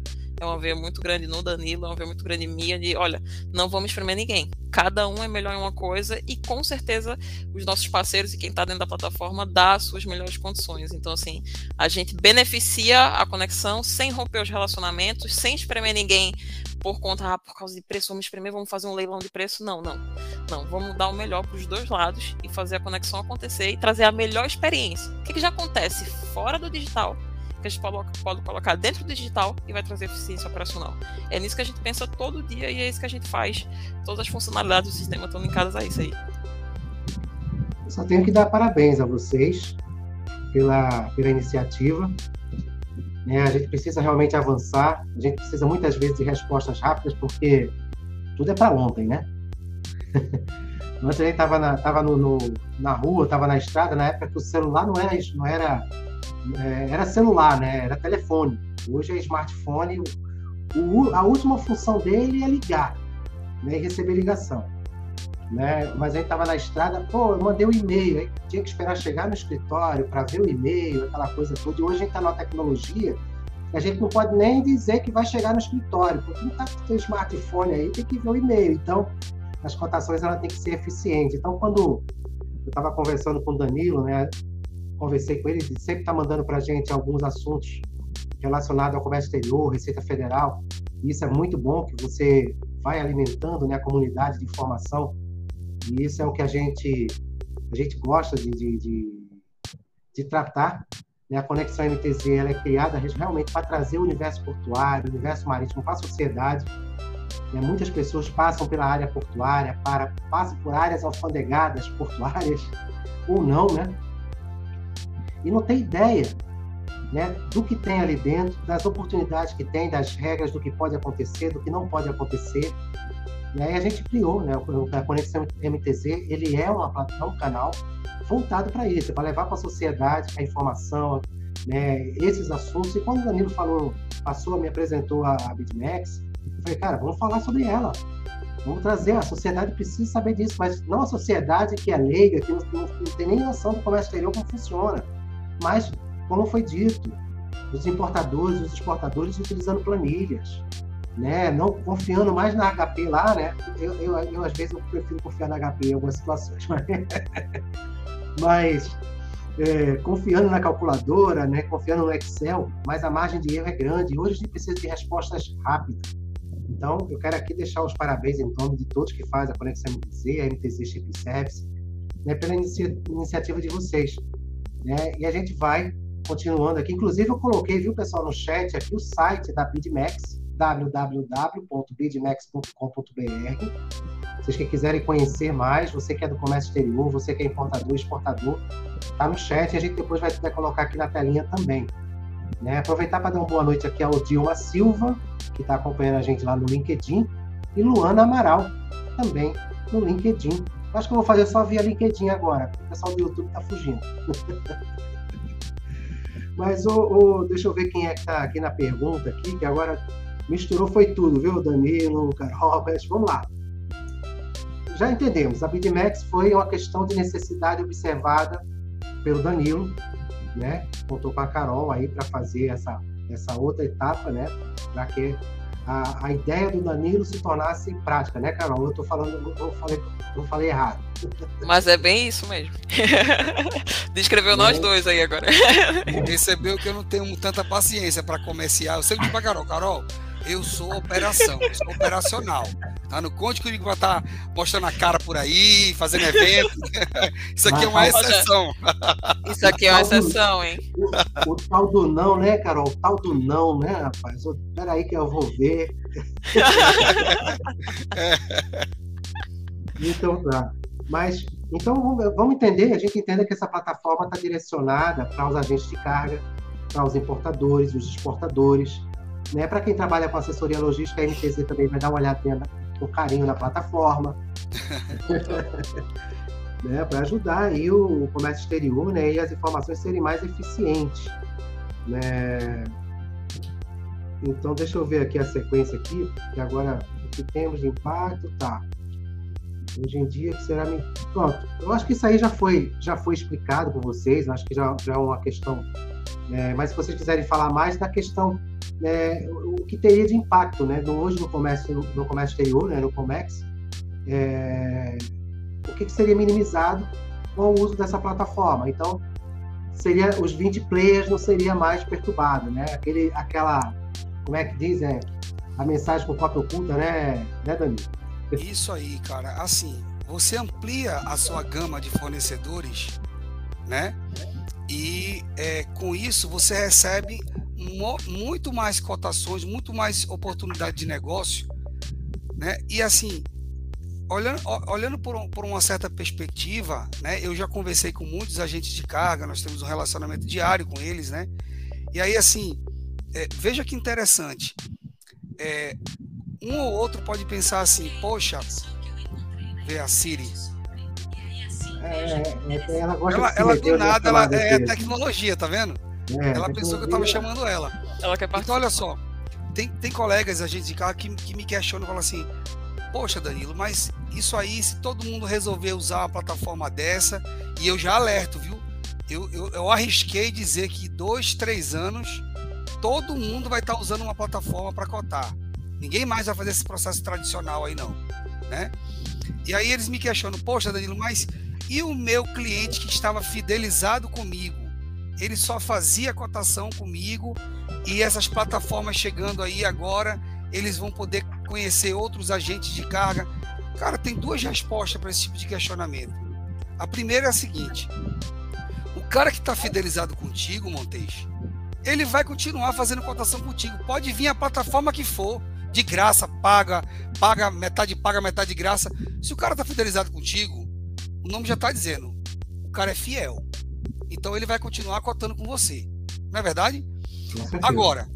É uma veia muito grande no Danilo, é uma veia muito grande minha de, olha, não vamos espremer ninguém. Cada um é melhor em uma coisa e com certeza os nossos parceiros e quem está dentro da plataforma dá as suas melhores condições. Então, assim, a gente beneficia a conexão sem romper os relacionamentos, sem espremer ninguém por conta, ah, por causa de preço, vamos espremer, vamos fazer um leilão de preço. Não, não. Não, vamos dar o melhor para os dois lados e fazer a conexão acontecer e trazer a melhor experiência. O que, que já acontece fora do digital, que a gente pode, colocar dentro do digital e vai trazer eficiência operacional. É nisso que a gente pensa todo dia e é isso que a gente faz. Todas as funcionalidades do sistema estão linkadas a isso aí. Eu só tenho que dar parabéns a vocês pela, pela iniciativa né? A gente precisa realmente avançar, a gente precisa muitas vezes de respostas rápidas, porque tudo é para ontem, né? Antes a gente estava na, tava no, no, na rua, estava na estrada, na época que o celular não era, não era, era celular, né? Era telefone. Hoje é smartphone. O, a última função dele é ligar né? e receber ligação né? Mas aí estava na estrada, pô, eu mandei um e-mail, aí tinha que esperar chegar no escritório para ver o e-mail, aquela coisa toda. E hoje a gente está numa tecnologia a gente não pode nem dizer que vai chegar no escritório, porque não está com o smartphone aí, tem que ver o e-mail. Então, as cotações ela tem que ser eficiente. Então, quando eu estava conversando com o Danilo, né? Conversei com ele, ele sempre está mandando para a gente alguns assuntos relacionados ao comércio exterior, Receita Federal. E isso é muito bom que você vai alimentando né, a comunidade de informação e isso é o que a gente, a gente gosta de, de, de, de tratar. Né? A Conexão MTZ ela é criada realmente para trazer o universo portuário, o universo marítimo para a sociedade. Né? Muitas pessoas passam pela área portuária, para, passam por áreas alfandegadas portuárias, ou não, né? E não tem ideia né, do que tem ali dentro, das oportunidades que tem, das regras do que pode acontecer, do que não pode acontecer. E aí a gente criou, né? A Conexão MTZ, ele é uma plataforma, um canal voltado para isso, para levar para a sociedade a informação, né, esses assuntos. E quando o Danilo falou, passou, me apresentou a, a BitMEX, eu falei, cara, vamos falar sobre ela. Vamos trazer, a sociedade precisa saber disso, mas não a sociedade que é leiga, que não, não, não tem nem noção do comércio exterior como funciona. Mas, como foi dito, os importadores, os exportadores utilizando planilhas, né? Não confiando mais na HP lá, né? Eu, eu, eu às vezes eu prefiro confiar na HP em algumas situações, mas, mas é, confiando na calculadora, né? Confiando no Excel, mas a margem de erro é grande. Hoje a gente precisa de respostas rápidas. Então, eu quero aqui deixar os parabéns em nome de todos que fazem a Conexão MTZ, a MTZ Chip Service, né, pela inicia iniciativa de vocês. Né? E a gente vai continuando aqui. Inclusive, eu coloquei, viu, pessoal, no chat aqui o site da BidMax, www.bidmax.com.br. Vocês que quiserem conhecer mais, você que é do comércio exterior, você que é importador, exportador, tá no chat a gente depois vai, vai colocar aqui na telinha também. Né? Aproveitar para dar uma boa noite aqui ao Dilma Silva, que está acompanhando a gente lá no LinkedIn, e Luana Amaral, também no LinkedIn. Acho que eu vou fazer só via LinkedIn agora, o pessoal do YouTube está fugindo. Mas, oh, oh, deixa eu ver quem é que está aqui na pergunta, aqui, que agora misturou foi tudo, viu? Danilo, Robert, vamos lá. Já entendemos, a BidMax foi uma questão de necessidade observada pelo Danilo, né? Contou com a Carol aí para fazer essa, essa outra etapa, né? Para que a, a ideia do Danilo se tornasse prática, né, Carol? Eu estou falando, eu falei, eu falei errado. Mas é bem isso mesmo. Descreveu é. nós dois aí agora. Percebeu que eu não tenho tanta paciência para comercial. Eu sempre digo para Carol, Carol, eu sou operação, eu sou operacional. Tá? Não conte comigo vai estar tá mostrando a cara por aí, fazendo evento. Isso aqui é uma exceção. Isso aqui é uma exceção, hein? O, o, tal do não, né, Carol? O tal do não, né, rapaz? Espera aí que eu vou ver. então tá. Mas, então, vamos entender, a gente entende que essa plataforma está direcionada para os agentes de carga, para os importadores, os exportadores, né? Para quem trabalha com assessoria logística, a MTZ também vai dar uma olhadinha com carinho na plataforma. né? Para ajudar aí o, comércio exterior né? e as informações serem mais eficientes. Né? Então, deixa eu ver aqui a sequência aqui, que agora o que temos de impacto, tá. Hoje em dia, que será... Pronto, eu acho que isso aí já foi, já foi explicado por vocês, acho que já, já é uma questão... É, mas se vocês quiserem falar mais da questão é, o que teria de impacto, né? Hoje no comércio, no comércio exterior, né? No Comex, é, o que, que, seria minimizado com o uso dessa plataforma? Então, seria os 20 players não seria mais perturbado, né? Aquele, aquela, como é que diz, é, a mensagem com cópia oculta, né, né, Danilo? Isso aí, cara. Assim, você amplia a sua gama de fornecedores, né? E é, com isso você recebe muito mais cotações, muito mais oportunidade de negócio, né? E assim, olhando, olhando por, um, por uma certa perspectiva, né? Eu já conversei com muitos agentes de carga, nós temos um relacionamento diário com eles, né? E aí, assim, é, veja que interessante. É, um ou outro pode pensar assim, poxa, vê a Siri. É, é ela gosta ela, ela do nada, ela é tecnologia, tá vendo? É, ela pensou que eu tava chamando ela. Ela quer Então, olha só, tem, tem colegas, a gente de carro, que, que me questionam e falam assim: Poxa, Danilo, mas isso aí, se todo mundo resolver usar uma plataforma dessa, e eu já alerto, viu? Eu, eu, eu arrisquei dizer que dois, três anos, todo mundo vai estar tá usando uma plataforma para cotar. Ninguém mais vai fazer esse processo tradicional aí, não. Né? E aí eles me questionam: Poxa, Danilo, mas e o meu cliente que estava fidelizado comigo? ele só fazia cotação comigo e essas plataformas chegando aí agora, eles vão poder conhecer outros agentes de carga. Cara, tem duas respostas para esse tipo de questionamento. A primeira é a seguinte: o cara que está fidelizado contigo, Montes, ele vai continuar fazendo cotação contigo. Pode vir a plataforma que for, de graça, paga, paga metade, paga metade de graça. Se o cara está fidelizado contigo, o nome já está dizendo, o cara é fiel. Então ele vai continuar cotando com você. Não é verdade? Agora,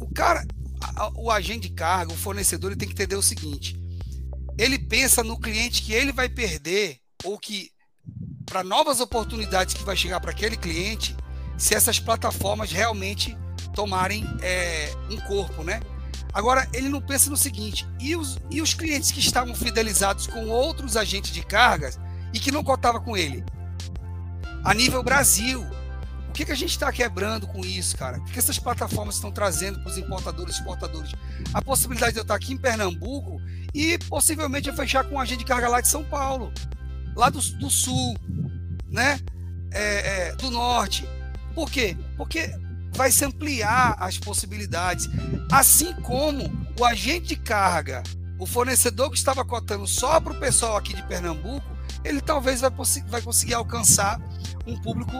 o cara, o agente de carga, o fornecedor, ele tem que entender o seguinte: ele pensa no cliente que ele vai perder ou que para novas oportunidades que vai chegar para aquele cliente, se essas plataformas realmente tomarem é, um corpo, né? Agora, ele não pensa no seguinte: e os, e os clientes que estavam fidelizados com outros agentes de cargas e que não cotavam com ele? a nível Brasil. O que, que a gente está quebrando com isso, cara? O que essas plataformas estão trazendo para os importadores e exportadores? A possibilidade de eu estar aqui em Pernambuco e possivelmente eu fechar com um agente de carga lá de São Paulo, lá do, do sul, né? É, é, do norte. Por quê? Porque vai se ampliar as possibilidades. Assim como o agente de carga, o fornecedor que estava cotando só para o pessoal aqui de Pernambuco, ele talvez vai, vai conseguir alcançar um público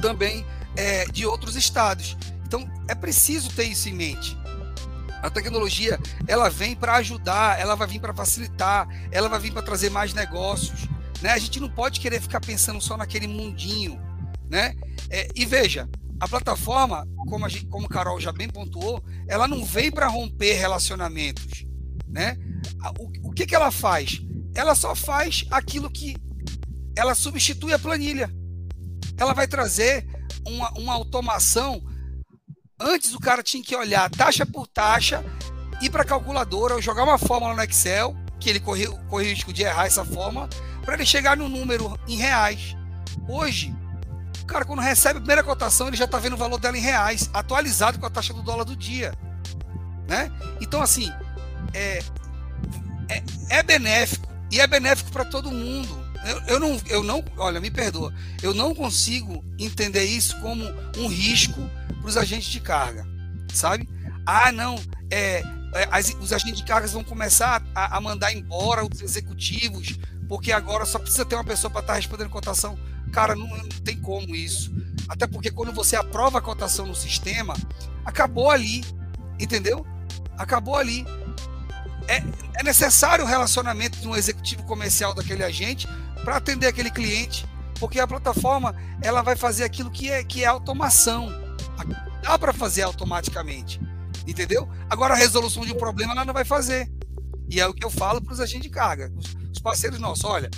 também é, de outros estados. Então é preciso ter isso em mente. A tecnologia ela vem para ajudar, ela vai vir para facilitar, ela vai vir para trazer mais negócios. Né? A gente não pode querer ficar pensando só naquele mundinho. Né? É, e veja, a plataforma, como a gente, como Carol já bem pontuou, ela não vem para romper relacionamentos. Né? O, o que, que ela faz? Ela só faz aquilo que ela substitui a planilha ela vai trazer uma, uma automação. Antes o cara tinha que olhar taxa por taxa, ir para a calculadora, jogar uma fórmula no Excel, que ele corria o risco de errar essa fórmula, para ele chegar no número em reais. Hoje, o cara, quando recebe a primeira cotação, ele já está vendo o valor dela em reais, atualizado com a taxa do dólar do dia. né? Então, assim, é, é, é benéfico e é benéfico para todo mundo. Eu, eu, não, eu não, olha, me perdoa, eu não consigo entender isso como um risco para os agentes de carga, sabe? Ah, não, é, é, as, os agentes de cargas vão começar a, a, mandar embora os executivos, porque agora só precisa ter uma pessoa para estar tá respondendo cotação. Cara, não, não, tem como isso. Até porque quando você aprova a cotação no sistema, acabou ali, entendeu? Acabou ali. É, é necessário o relacionamento de um executivo comercial daquele agente para atender aquele cliente, porque a plataforma ela vai fazer aquilo que é, que é automação. Dá para fazer automaticamente. Entendeu? Agora a resolução de um problema ela não vai fazer. E é o que eu falo para os agentes de carga, os parceiros nossos. Olha,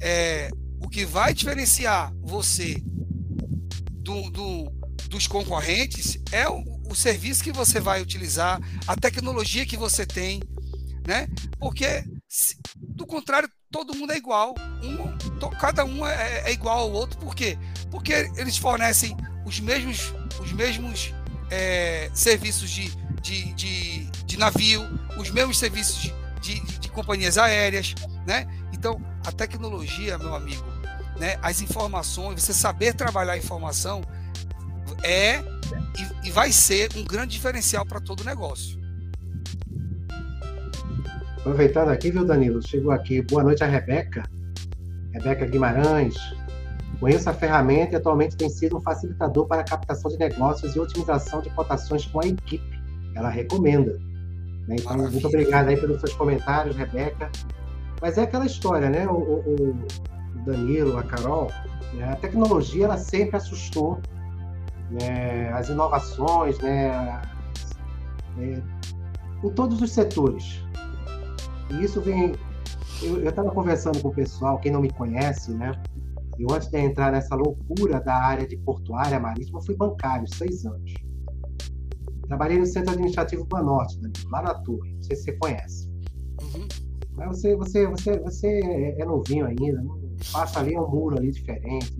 é, o que vai diferenciar você do, do, dos concorrentes é o, o, serviço que você vai utilizar, a tecnologia que você tem, né? Porque, se, do contrário, todo mundo é igual. Um, to, cada um é, é, igual ao outro. Por quê? Porque eles fornecem os mesmos, os mesmos é, serviços de, de, de, de, navio, os mesmos serviços de, de, de companhias aéreas, né? Então, a tecnologia, meu amigo, né, as informações, você saber trabalhar a informação é e, e vai ser um grande diferencial para todo negócio. Aproveitando aqui, viu, Danilo? Chegou aqui. Boa noite a Rebeca. Rebeca Guimarães, Conheço a ferramenta e atualmente tem sido um facilitador para a captação de negócios e otimização de cotações com a equipe. Ela recomenda. Né? Então, Maravilha. muito obrigado aí pelos seus comentários, Rebeca. Mas é aquela história, né? O, o, o Danilo, a Carol, né? a tecnologia ela sempre assustou né? as inovações, né? É, em todos os setores. E isso vem. Eu estava conversando com o pessoal, quem não me conhece, né? Eu, antes de entrar nessa loucura da área de portuária marítima, fui bancário, seis anos. Trabalhei no Centro Administrativo Banorte, lá na Torre. Não sei se você conhece. Uhum. Mas você, você, você, você é novinho ainda, passa ali é um muro ali diferente.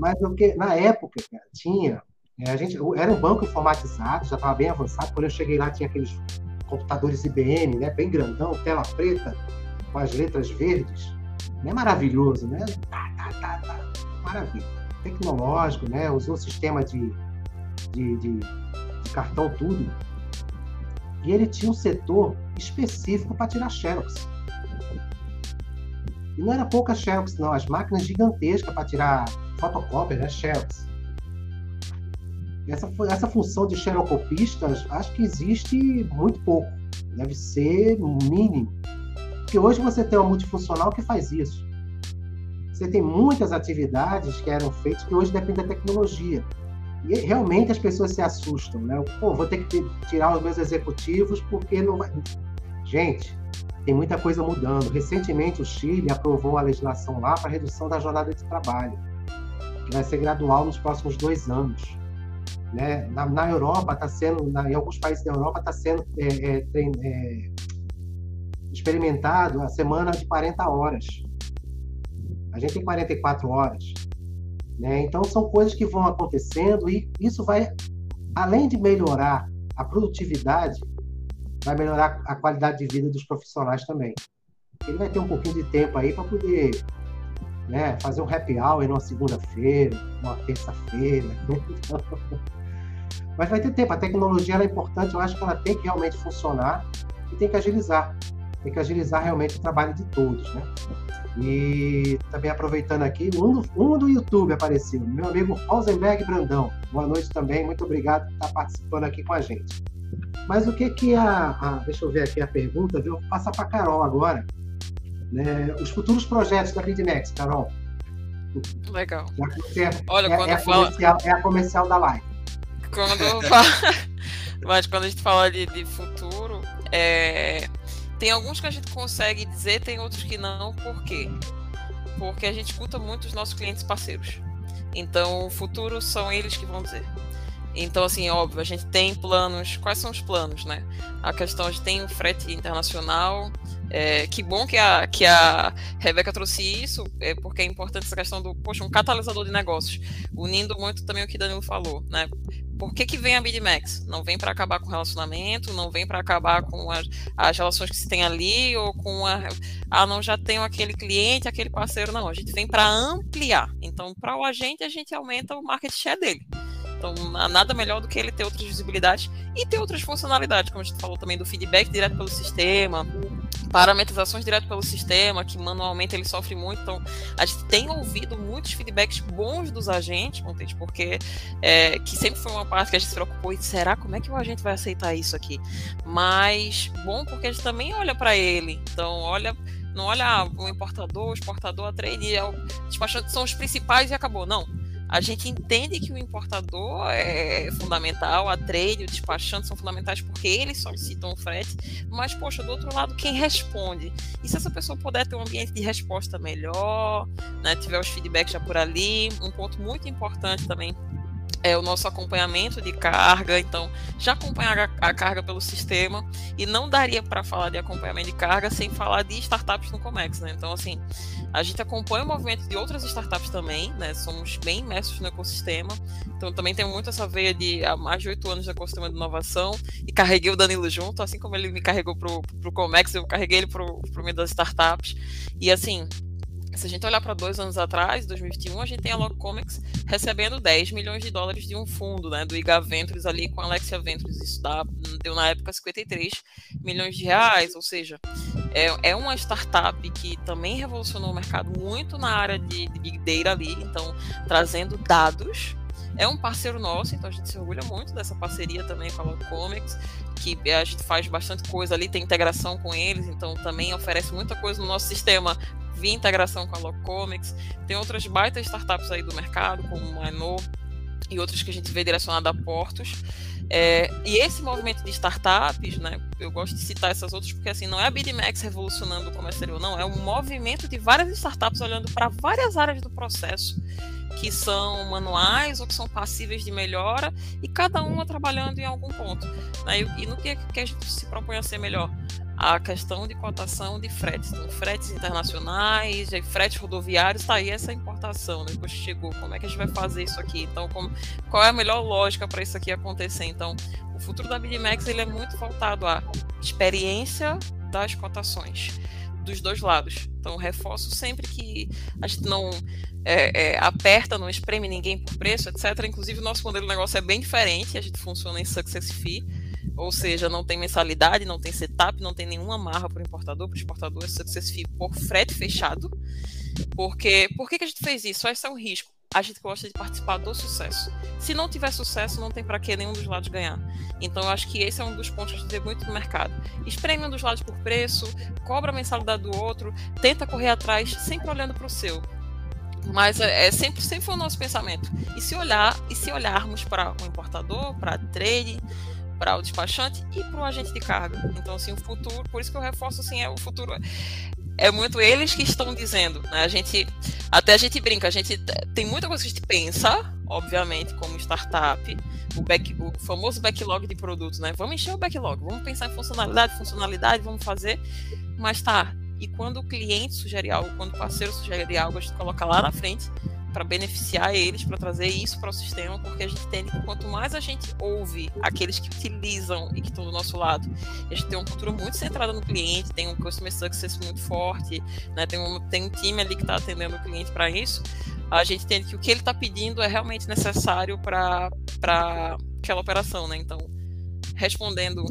Mas, porque na época, cara, tinha. É, a gente, era um banco informatizado, já estava bem avançado. Quando eu cheguei lá, tinha aqueles computadores IBM, né, bem grandão, tela preta, com as letras verdes. É maravilhoso, né? Tá, tá, tá, tá. Maravilha. Tecnológico, né? Usou sistema de, de, de, de cartão tudo. E ele tinha um setor específico para tirar xerox. E não era pouca xerox, não. As máquinas gigantescas para tirar fotocópia, né? Xerox. Essa, essa função de xerocopistas, acho que existe muito pouco. Deve ser mínimo. Porque hoje você tem uma multifuncional que faz isso. Você tem muitas atividades que eram feitas que hoje dependem da tecnologia. E realmente as pessoas se assustam, né? Pô, vou ter que tirar os meus executivos porque não vai. Gente, tem muita coisa mudando. Recentemente o Chile aprovou a legislação lá para redução da jornada de trabalho, que vai ser gradual nos próximos dois anos. Né? Na, na Europa está sendo, na, em alguns países da Europa está sendo é, é, é, experimentado a semana de 40 horas. A gente tem 44 horas. Né? Então, são coisas que vão acontecendo e isso vai, além de melhorar a produtividade, vai melhorar a qualidade de vida dos profissionais também. Ele vai ter um pouquinho de tempo aí para poder né, fazer um happy hour numa segunda-feira, numa terça-feira. Mas vai ter tempo. A tecnologia é importante, eu acho que ela tem que realmente funcionar e tem que agilizar tem que agilizar realmente o trabalho de todos, né? E também aproveitando aqui, um do, um do YouTube apareceu, meu amigo Rosenberg Brandão. Boa noite também, muito obrigado por estar participando aqui com a gente. Mas o que que a, a deixa eu ver aqui a pergunta, viu? Vou passar para Carol agora. Né? Os futuros projetos da BidNext, Carol. Legal. É, Olha, é, quando é, a fala... é a comercial da live. Quando fala... Mas quando a gente fala de, de futuro, é, tem alguns que a gente consegue dizer, tem outros que não. Por quê? Porque a gente escuta muito os nossos clientes parceiros. Então, o futuro são eles que vão dizer. Então, assim, óbvio, a gente tem planos. Quais são os planos, né? A questão de tem o frete internacional. É, que bom que a, que a Rebeca trouxe isso, é porque é importante essa questão do, poxa, um catalisador de negócios, unindo muito também o que Danilo falou, né? Por que, que vem a BidMax? Não vem para acabar com o relacionamento, não vem para acabar com as, as, relações que se tem ali, ou com a. Ah, não, já tenho aquele cliente, aquele parceiro. Não, a gente vem para ampliar. Então, para o agente, a gente aumenta o market share dele. Então, nada melhor do que ele ter outras visibilidades e ter outras funcionalidades, como a gente falou também do feedback direto pelo sistema, parametrizações direto pelo sistema, que manualmente ele sofre muito. Então, a gente tem ouvido muitos feedbacks bons dos agentes, porque é, que sempre foi uma parte que a gente se preocupou, e será como é que o agente vai aceitar isso aqui? Mas bom porque a gente também olha para ele. Então, olha não olha o importador, o exportador, a trade, é o são os principais e acabou. Não a gente entende que o importador é fundamental, a trade, o despachante são fundamentais porque eles solicitam o frete, mas, poxa, do outro lado, quem responde? E se essa pessoa puder ter um ambiente de resposta melhor, né, tiver os feedbacks já por ali, um ponto muito importante também é o nosso acompanhamento de carga, então já acompanhar a, a carga pelo sistema e não daria para falar de acompanhamento de carga sem falar de startups no Comex, né? Então assim, a gente acompanha o movimento de outras startups também, né? Somos bem imersos no ecossistema, então também tem muito essa veia de há mais de oito anos de ecossistema de inovação e carreguei o Danilo junto, assim como ele me carregou para o Comex, eu carreguei ele para o meio das startups e assim se a gente olhar para dois anos atrás, 2021, a gente tem a Log Comics recebendo 10 milhões de dólares de um fundo, né, do IGA Ventures ali com a Alexia Ventures. Isso dá, deu na época 53 milhões de reais, ou seja, é, é uma startup que também revolucionou o mercado muito na área de, de Big Data ali, então trazendo dados é um parceiro nosso, então a gente se orgulha muito dessa parceria também com a Log Comics, que a gente faz bastante coisa ali, tem integração com eles, então também oferece muita coisa no nosso sistema via integração com a Locomics. Tem outras baitas startups aí do mercado, como a Eno e outras que a gente vê direcionada a portos. É, e esse movimento de startups, né, eu gosto de citar essas outras porque assim não é a BidMax revolucionando o comércio não, é um movimento de várias startups olhando para várias áreas do processo que são manuais ou que são passíveis de melhora e cada uma trabalhando em algum ponto. Né, e, e no que, que a gente se propõe a ser melhor? a questão de cotação de fretes, então, fretes internacionais, fretes rodoviários, está aí essa importação, né? depois chegou, como é que a gente vai fazer isso aqui? Então, como, qual é a melhor lógica para isso aqui acontecer? Então, o futuro da BidMax ele é muito voltado à experiência das cotações dos dois lados. Então, reforço sempre que a gente não é, é, aperta, não espreme ninguém por preço, etc. Inclusive, o nosso modelo de negócio é bem diferente, a gente funciona em success fee. Ou seja, não tem mensalidade, não tem setup, não tem nenhuma amarra para o importador, para o exportador é success fee por frete fechado. Porque por que, que a gente fez isso? Esse é um risco. A gente gosta de participar do sucesso. Se não tiver sucesso, não tem para que nenhum dos lados ganhar. Então, eu acho que esse é um dos pontos que vê muito no mercado. Espreme um dos lados por preço, cobra a mensalidade do outro, tenta correr atrás, sempre olhando para o seu. Mas é, é, sempre, sempre foi o nosso pensamento. E se olhar, e se olharmos para o importador, para trade, para o despachante e para o agente de carga. Então, assim, o futuro, por isso que eu reforço assim, é o futuro é muito eles que estão dizendo, né? A gente até a gente brinca, a gente tem muita coisa que a gente pensa, obviamente, como startup, o, back, o famoso backlog de produtos, né? Vamos encher o backlog, vamos pensar em funcionalidade, funcionalidade, vamos fazer, mas tá. E quando o cliente sugere algo, quando o parceiro sugere algo, a gente coloca lá na frente para beneficiar eles, para trazer isso para o sistema, porque a gente entende que quanto mais a gente ouve aqueles que utilizam e que estão do nosso lado, a gente tem uma cultura muito centrada no cliente, tem um customer success muito forte, né, tem, um, tem um time ali que está atendendo o cliente para isso, a gente entende que o que ele está pedindo é realmente necessário para aquela operação, né? Então, respondendo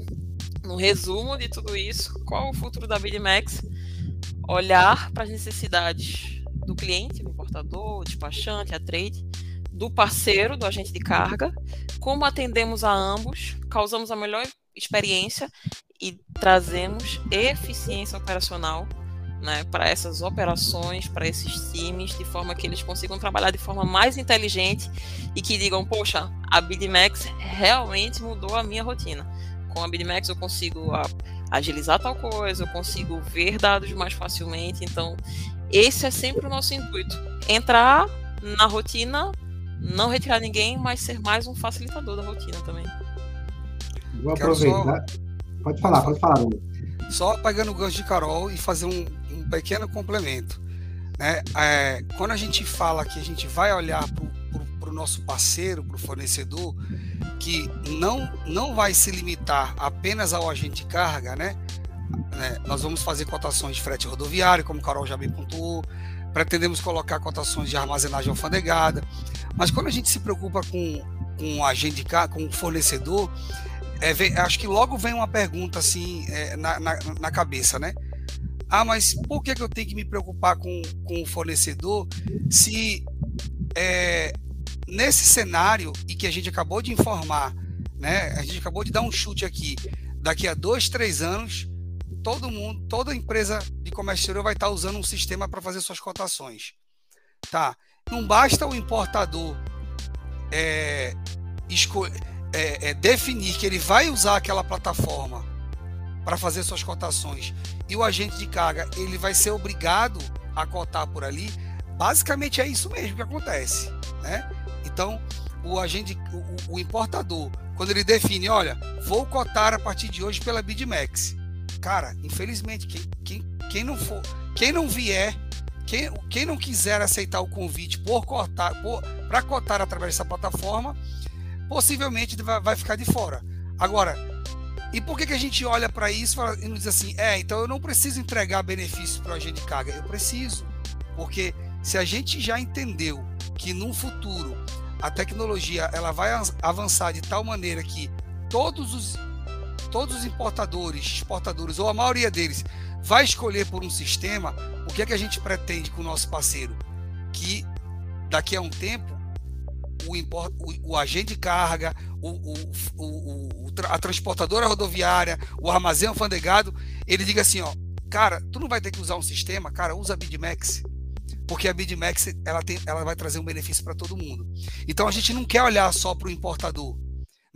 no resumo de tudo isso, qual o futuro da BidMax? Olhar para as necessidades do cliente, do importador, despachante, a trade, do parceiro, do agente de carga, como atendemos a ambos, causamos a melhor experiência e trazemos eficiência operacional né, para essas operações, para esses times, de forma que eles consigam trabalhar de forma mais inteligente e que digam, poxa, a BidMax realmente mudou a minha rotina. Com a BidMax eu consigo agilizar tal coisa, eu consigo ver dados mais facilmente, então esse é sempre o nosso intuito. Entrar na rotina, não retirar ninguém, mas ser mais um facilitador da rotina também. Vou aproveitar. Só... Pode falar, pode falar. Só pegando o gancho de Carol e fazer um, um pequeno complemento. Né? É, quando a gente fala que a gente vai olhar para para o nosso parceiro, para o fornecedor, que não, não vai se limitar apenas ao agente de carga, né? Né? Nós vamos fazer cotações de frete rodoviário, como Carol já bem pontuou, pretendemos colocar cotações de armazenagem alfandegada, mas quando a gente se preocupa com, com de carga, com o fornecedor, é, vem, acho que logo vem uma pergunta assim é, na, na, na, cabeça, né? Ah, mas por que, que eu tenho que me preocupar com, com o fornecedor se é, nesse cenário e que a gente acabou de informar, né? A gente acabou de dar um chute aqui. Daqui a dois, três anos, todo mundo, toda empresa de comércio exterior vai estar usando um sistema para fazer suas cotações. Tá? Não basta o importador é, é, é, definir que ele vai usar aquela plataforma para fazer suas cotações e o agente de carga ele vai ser obrigado a cotar por ali. Basicamente é isso mesmo que acontece, né? Então o agente, o, o importador, quando ele define, olha, vou cotar a partir de hoje pela Bidmax, cara, infelizmente quem, quem, quem não for, quem não vier quem, quem não quiser aceitar o convite por cotar, para cotar através dessa plataforma, possivelmente vai, vai, ficar de fora. Agora, e por que, que a gente olha para isso e nos diz assim, é, então eu não preciso entregar benefícios para o agente carga? Eu preciso, porque se a gente já entendeu que no futuro a tecnologia ela vai avançar de tal maneira que todos os todos os importadores, exportadores ou a maioria deles vai escolher por um sistema, o que é que a gente pretende com o nosso parceiro? Que daqui a um tempo o, import, o, o agente de carga, o, a transportadora rodoviária, o armazém alfandegado, ele diga assim, ó, cara, tu não vai ter que usar um sistema, cara, usa a BidMax, porque a BidMax ela, tem, ela vai trazer um benefício para todo mundo. Então a gente não quer olhar só para o importador,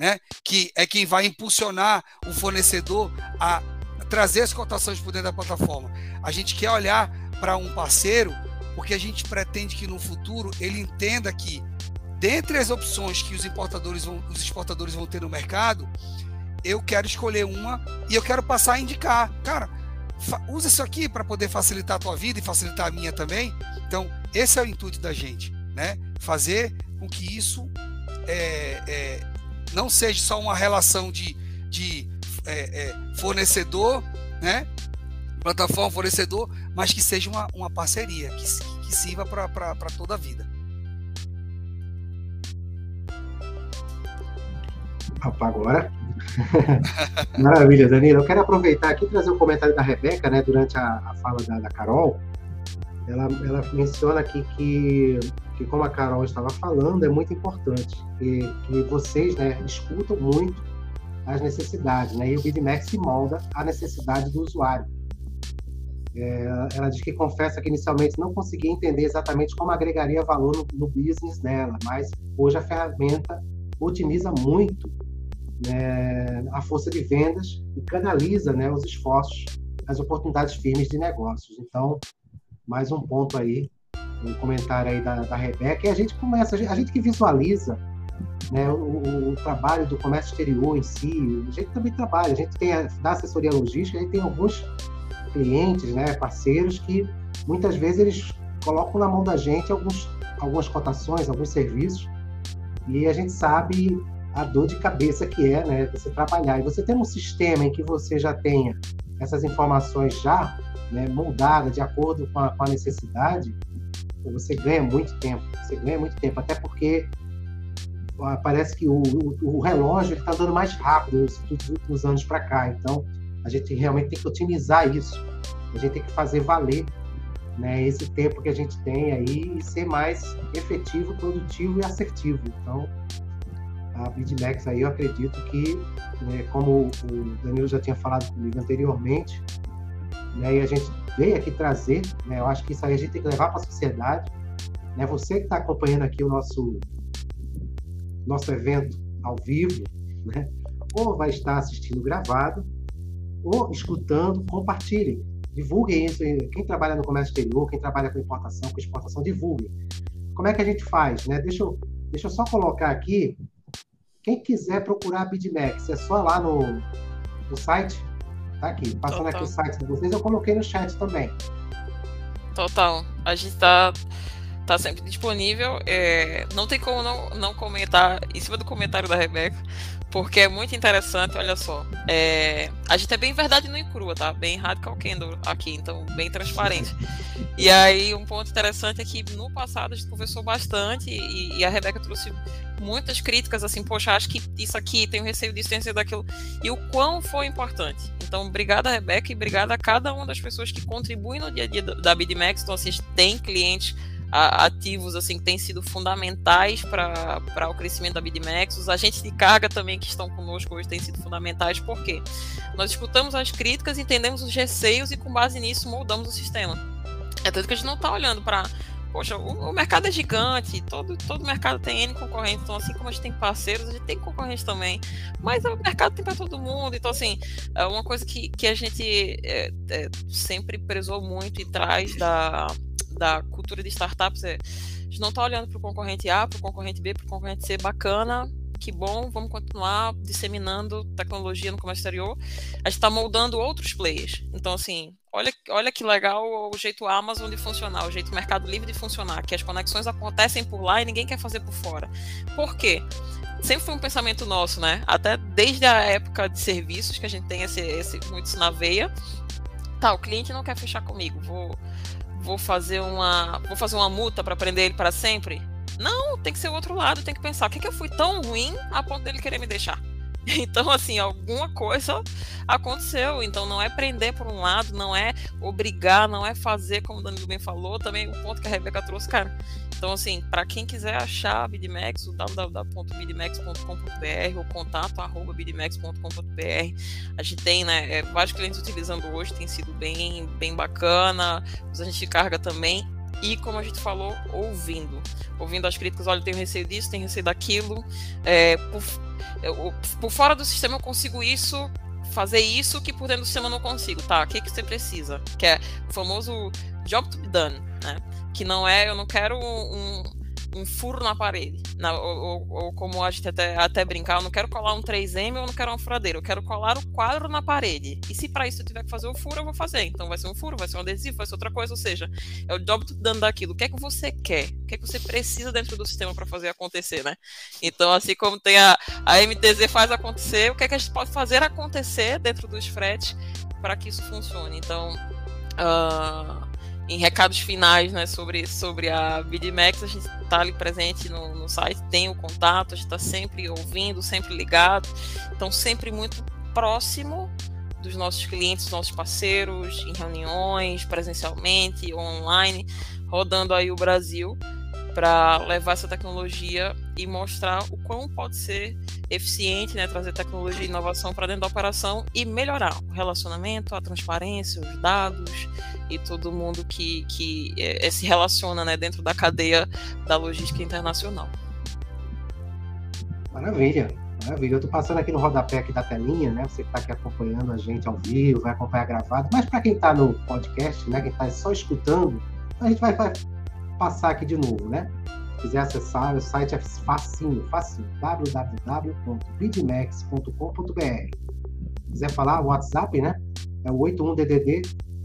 né? Que é quem vai impulsionar o fornecedor a trazer as cotações por dentro da plataforma. A gente quer olhar para um parceiro porque a gente pretende que no futuro ele entenda que dentre as opções que os importadores vão, os exportadores vão ter no mercado, eu quero escolher uma e eu quero passar a indicar, cara, usa isso aqui para poder facilitar a tua vida e facilitar a minha também. Então, esse é o intuito da gente, né? Fazer com que isso é, é, não seja só uma relação de, de é, é, fornecedor, né? Plataforma fornecedor, mas que seja uma, uma parceria, que, que sirva para toda a vida. Agora. Maravilha, Danilo. Eu quero aproveitar aqui e trazer o um comentário da Rebeca, né, durante a, a fala da, da, Carol. Ela, ela menciona aqui que, que, como a Carol estava falando, é muito importante que, que vocês né, escutam muito as necessidades, né? E o BidMax molda à necessidade do usuário. É, ela diz que confessa que inicialmente não conseguia entender exatamente como agregaria valor no, no business dela, mas hoje a ferramenta otimiza muito né, a força de vendas e canaliza né, os esforços, as oportunidades firmes de negócios. Então, mais um ponto aí, um comentário aí da, da Rebeca, e a gente começa, a gente que visualiza né, o, o, trabalho do comércio exterior em si, a gente também trabalha, a gente tem a, da assessoria logística, a gente tem alguns clientes, né, parceiros que muitas vezes eles colocam na mão da gente alguns, algumas cotações, alguns serviços, e a gente sabe a dor de cabeça que é, né, você trabalhar. E você ter um sistema em que você já tenha essas informações já né, moldadas de acordo com a, com a necessidade, você ganha muito tempo. Você ganha muito tempo, até porque parece que o, o, o relógio está andando mais rápido nos últimos anos para cá. Então, a gente realmente tem que otimizar isso. A gente tem que fazer valer né, esse tempo que a gente tem aí e ser mais efetivo, produtivo e assertivo. Então, a BidMax aí eu acredito que, né, como o Danilo já tinha falado comigo anteriormente, né, e a gente veio aqui trazer, né, eu acho que isso aí a gente tem que levar para a sociedade. Né, você que está acompanhando aqui o nosso nosso evento ao vivo, né? ou vai estar assistindo gravado, ou escutando, compartilhem, divulguem isso. Quem trabalha no comércio exterior, quem trabalha com importação, com exportação, divulguem. Como é que a gente faz? Né? Deixa, eu, deixa eu só colocar aqui. Quem quiser procurar a BidMax, é só lá no, no site. Tá aqui, passando Total. aqui o site de vocês, eu coloquei no chat também. Total. A gente está tá sempre disponível. É, não tem como não, não comentar em cima do comentário da Rebeca, porque é muito interessante, olha só. É, a gente é bem verdade no crua, tá? Bem radical candle aqui, então bem transparente. E aí, um ponto interessante é que no passado a gente conversou bastante e, e a Rebeca trouxe muitas críticas, assim, poxa, acho que isso aqui, tenho receio disso, tenho receio daquilo. E o quão foi importante. Então, obrigada, Rebeca, e obrigada a cada uma das pessoas que contribuem no dia a dia da BidMax. Então, assim, tem clientes ativos assim que têm sido fundamentais para o crescimento da BidMax. Os agentes de carga também que estão conosco hoje têm sido fundamentais, porque nós escutamos as críticas, entendemos os receios e com base nisso moldamos o sistema. É tanto que a gente não está olhando para Poxa, o, o, mercado é gigante, todo, todo mercado tem N concorrentes, então assim como a gente tem parceiros, a gente tem concorrentes também, mas o mercado tem para todo mundo, então assim, é uma coisa que, que a gente é, é, sempre prezou muito e traz da, da cultura de startups é a gente não está olhando para o concorrente A, para o concorrente B, para o concorrente C bacana, que bom, vamos continuar disseminando tecnologia no comércio exterior. A gente está moldando outros players. Então, assim, olha, olha que legal o jeito Amazon de funcionar, o jeito Mercado Livre de funcionar, que as conexões acontecem por lá e ninguém quer fazer por fora. Por quê? Sempre foi um pensamento nosso, né? Até desde a época de serviços que a gente tem esse, esse muito na veia. Tá, o cliente não quer fechar comigo, vou vou fazer uma, vou fazer uma multa para prender ele para sempre? Não, tem que ser o outro lado, tem que pensar, o que, que eu fui tão ruim a ponto dele querer me deixar? Então, assim, alguma coisa aconteceu. Então, não é prender por um lado, não é obrigar, não é fazer, como o Danilo bem falou, também o ponto que a Rebeca trouxe, cara. Então, assim, para quem quiser achar a Bidmax, o www.bidmax.com.br ou contato arroba bidmax.com.br. A gente tem, né, é, vários clientes utilizando hoje, tem sido bem, bem bacana. Agentes de carga também e, como a gente falou, ouvindo. Ouvindo as críticas, olha, tenho receio disso, tenho receio daquilo. É, por, eu, por fora do sistema eu consigo isso, fazer isso que por dentro do sistema eu não consigo. Tá, o que, que você precisa? Que é o famoso job to be done, né? Que não é, eu não quero um, um furo na parede. Na, ou, ou, ou, como a gente até, até brincar, eu não quero colar um 3M ou não quero uma furadeira, eu quero colar o quadro na parede. E se para isso eu tiver que fazer o furo, eu vou fazer. Então vai ser um furo, vai ser um adesivo, vai ser outra coisa. Ou seja, é o job dando daquilo. O que é que você quer? O que é que você precisa dentro do sistema para fazer acontecer, né? Então, assim como tem a, a MTZ faz acontecer, o que é que a gente pode fazer acontecer dentro dos fretes para que isso funcione? Então. Uh, em recados finais né, sobre, sobre a BidMax, a gente está ali presente no, no site, tem o contato, a gente está sempre ouvindo, sempre ligado, então sempre muito próximo dos nossos clientes, dos nossos parceiros, em reuniões, presencialmente, online, rodando aí o Brasil para levar essa tecnologia e mostrar o quão pode ser eficiente, né, trazer tecnologia e inovação para dentro da operação e melhorar o relacionamento, a transparência, os dados e todo mundo que, que é, se relaciona né, dentro da cadeia da logística internacional. Maravilha, maravilha. Eu estou passando aqui no rodapé aqui da telinha, né? Você que está aqui acompanhando a gente ao vivo, vai acompanhar gravado, mas para quem está no podcast, né, quem está só escutando, a gente vai, vai passar aqui de novo, né? Se quiser acessar, o site é facinho, facinho, www.bidmax.com.br. Quiser falar, o WhatsApp, né? É o 81DDD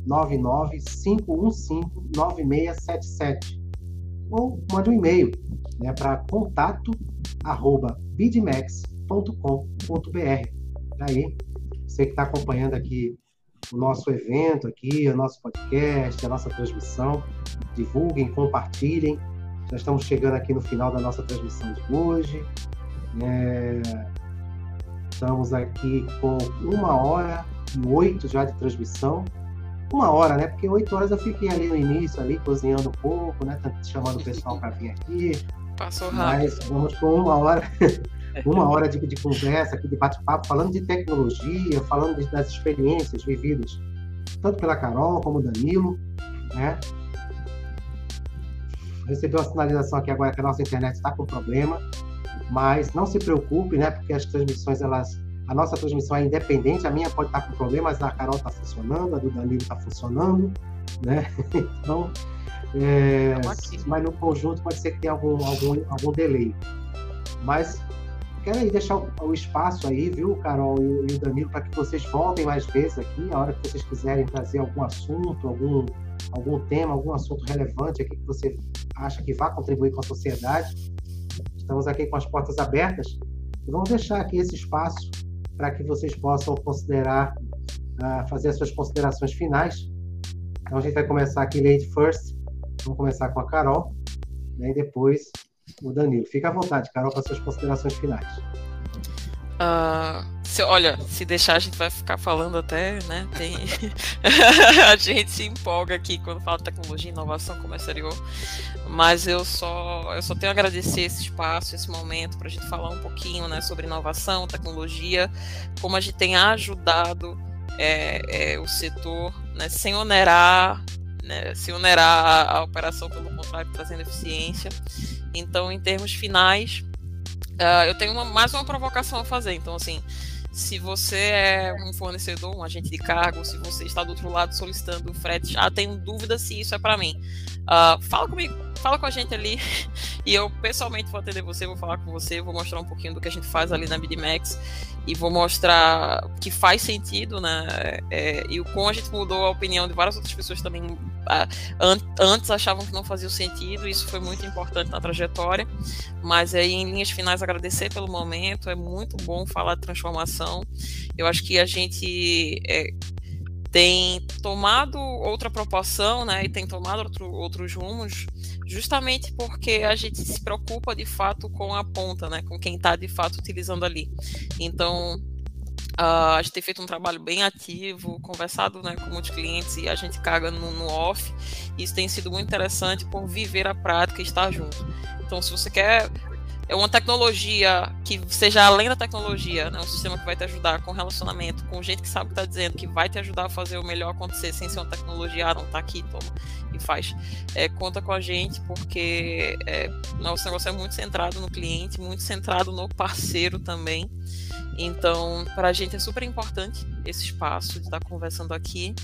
995159677. Ou mande um e-mail né, para contato arroba bidmax.com.br. Aí, você que está acompanhando aqui o nosso evento aqui, o nosso podcast, a nossa transmissão. Divulguem, compartilhem. Já estamos chegando aqui no final da nossa transmissão de hoje. É... Estamos aqui com uma hora e oito já de transmissão. Uma hora, né? Porque oito horas eu fiquei ali no início, ali cozinhando um pouco, né? Chamando o pessoal para vir aqui. Passou rápido. Mas vamos com uma hora uma hora de, de conversa, aqui, de bate-papo, falando de tecnologia, falando das experiências vividas, tanto pela Carol como o Danilo, né? Recebeu a sinalização aqui agora que a nossa internet está com problema, mas não se preocupe, né? Porque as transmissões, elas, a nossa transmissão é independente, a minha pode estar com problema, mas a Carol está funcionando, a do Danilo está funcionando, né? Então, é, mas no conjunto pode ser que tenha algum, algum, algum delay. Mas quero aí deixar o, espaço aí, viu, Carol e, e o Danilo, para que vocês voltem mais vezes aqui, a hora que vocês quiserem trazer algum assunto, algum, algum tema, algum assunto relevante aqui que você acha que vai contribuir com a sociedade. Estamos aqui com as portas abertas e vamos deixar aqui esse espaço para que vocês possam considerar, uh, fazer as suas considerações finais. Então a gente vai começar aqui lady first. Vamos começar com a Carol, né, e depois o Danilo. Fica à vontade, Carol, as suas considerações finais. Uh, se, olha, se deixar a gente vai ficar falando até, né? Tem... a gente se empolga aqui quando fala de tecnologia, inovação, é exterior. Mas eu só, eu só tenho a agradecer esse espaço, esse momento, para a gente falar um pouquinho né, sobre inovação, tecnologia, como a gente tem ajudado é, é, o setor né, sem onerar, né, sem onerar a, a operação, pelo contrário, trazendo eficiência. Então, em termos finais, Uh, eu tenho uma, mais uma provocação a fazer. Então, assim, se você é um fornecedor, um agente de cargo, se você está do outro lado solicitando frete, já tenho dúvida se isso é para mim. Uh, fala comigo, fala com a gente ali e eu pessoalmente vou atender você, vou falar com você, vou mostrar um pouquinho do que a gente faz ali na BidMax e vou mostrar que faz sentido, né? É, e o como a gente mudou a opinião de várias outras pessoas também uh, an antes achavam que não fazia sentido, isso foi muito importante na trajetória. Mas aí, em linhas finais, agradecer pelo momento, é muito bom falar de transformação. Eu acho que a gente. É, tem tomado outra proporção, né, e tem tomado outro, outros rumos, justamente porque a gente se preocupa de fato com a ponta, né, com quem está de fato utilizando ali. Então, Uh, a gente tem feito um trabalho bem ativo, conversado né, com muitos clientes e a gente caga no, no, off. Isso tem sido muito interessante por viver a prática e estar junto. Então, se você quer é uma tecnologia que seja além da tecnologia, né? um sistema que vai te ajudar com relacionamento, com gente que sabe o que está dizendo, que vai te ajudar a fazer o melhor acontecer sem ser uma tecnologia, ah, não está aqui, toma e faz. É, conta com a gente, porque é, nosso negócio é muito centrado no cliente, muito centrado no parceiro também. Então, para a gente é super importante esse espaço de estar tá conversando aqui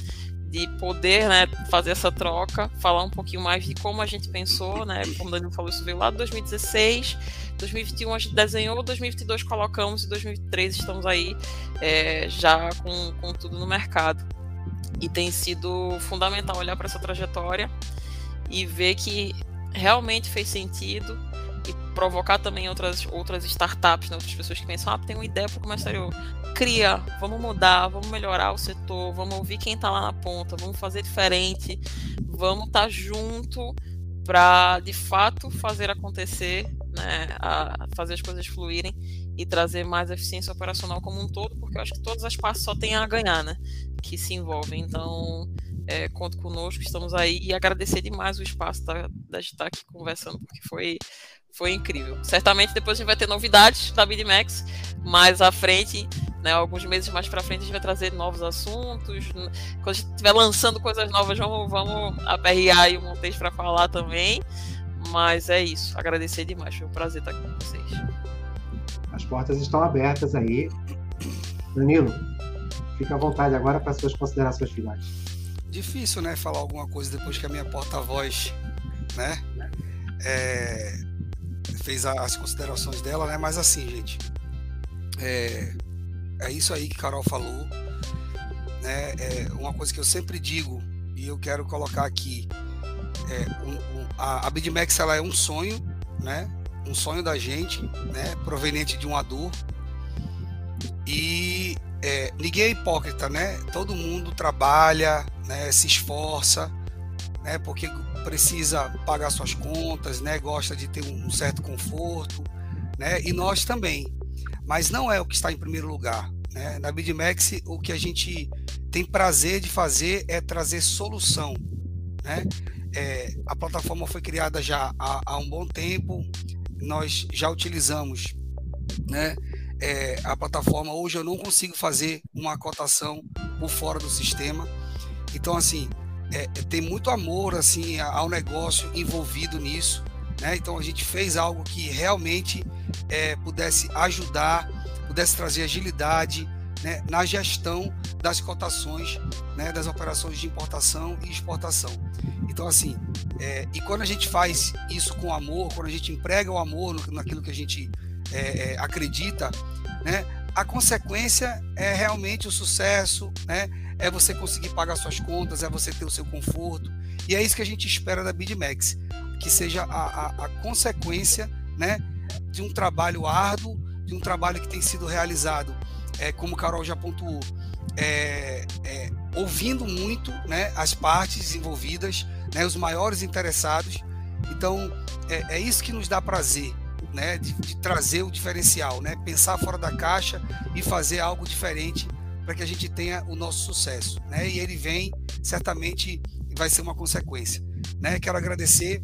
de poder né, fazer essa troca, falar um pouquinho mais de como a gente pensou, né? Como o Danilo falou, isso veio lá de 2016, 2021 a gente desenhou, 2022 colocamos e 2023 estamos aí é, já com, com tudo no mercado. E tem sido fundamental olhar para essa trajetória e ver que realmente fez sentido provocar também outras, outras startups, né, outras pessoas que pensam, ah, tem uma ideia para comércio exterior. Cria, vamos mudar, vamos melhorar o setor, vamos ouvir quem está lá na ponta, vamos fazer diferente, vamos estar tá junto para de fato fazer acontecer, né, a fazer as coisas fluírem e trazer mais eficiência operacional como um todo, porque eu acho que todas as partes só têm a ganhar, né, que se envolvem. Então, é, conto conosco, estamos aí e agradecer demais o espaço da, da gente estar aqui conversando, porque foi foi incrível. Certamente depois a gente vai ter novidades da BidMax, mais à frente, né, alguns meses mais para frente a gente vai trazer novos assuntos. Quando a gente estiver lançando coisas novas, vamos, vamos aperrear aí um texto para falar também. Mas é isso. Agradecer demais. Foi um prazer estar aqui com vocês. As portas estão abertas aí. Danilo, fica à vontade agora para suas considerações finais. Difícil, né, falar alguma coisa depois que a minha porta-voz, né, é, fez as considerações dela, né? Mas assim, gente, é, é isso aí que Carol falou, né? É uma coisa que eu sempre digo e eu quero colocar aqui, é, um, um, a, a BidMax ela é um sonho, né? Um sonho da gente, né? Proveniente de uma dor e é, ninguém é hipócrita, né? Todo mundo trabalha, né? Se esforça, né? Porque precisa pagar suas contas, né? Gosta de ter um certo conforto, né? E nós também. Mas não é o que está em primeiro lugar. Né? Na BidMax, o que a gente tem prazer de fazer é trazer solução. Né? É, a plataforma foi criada já há, há, um bom tempo, nós já utilizamos né? É, a plataforma. Hoje eu não consigo fazer uma cotação por fora do sistema. Então, assim, é, tem muito amor assim ao negócio envolvido nisso. Né? Então a gente fez algo que realmente é, pudesse ajudar, pudesse trazer agilidade né, na gestão das cotações, né, das operações de importação e exportação. Então assim, é, e quando a gente faz isso com amor, quando a gente emprega o amor naquilo que a gente é, é acredita, né, a consequência é realmente o sucesso, né? É você conseguir pagar suas contas, é você ter o seu conforto. E é isso que a gente espera da BidMax. que seja a, a, a consequência né, de um trabalho árduo, de um trabalho que tem sido realizado, é, como o Carol já pontuou, é, é, ouvindo muito né, as partes envolvidas, né, os maiores interessados. Então, é, é isso que nos dá prazer, né, de, de, trazer o diferencial, né, pensar fora da caixa e fazer algo diferente para que a gente tenha o nosso sucesso. Né, e ele vem, certamente, vai ser uma consequência. Né. Quero agradecer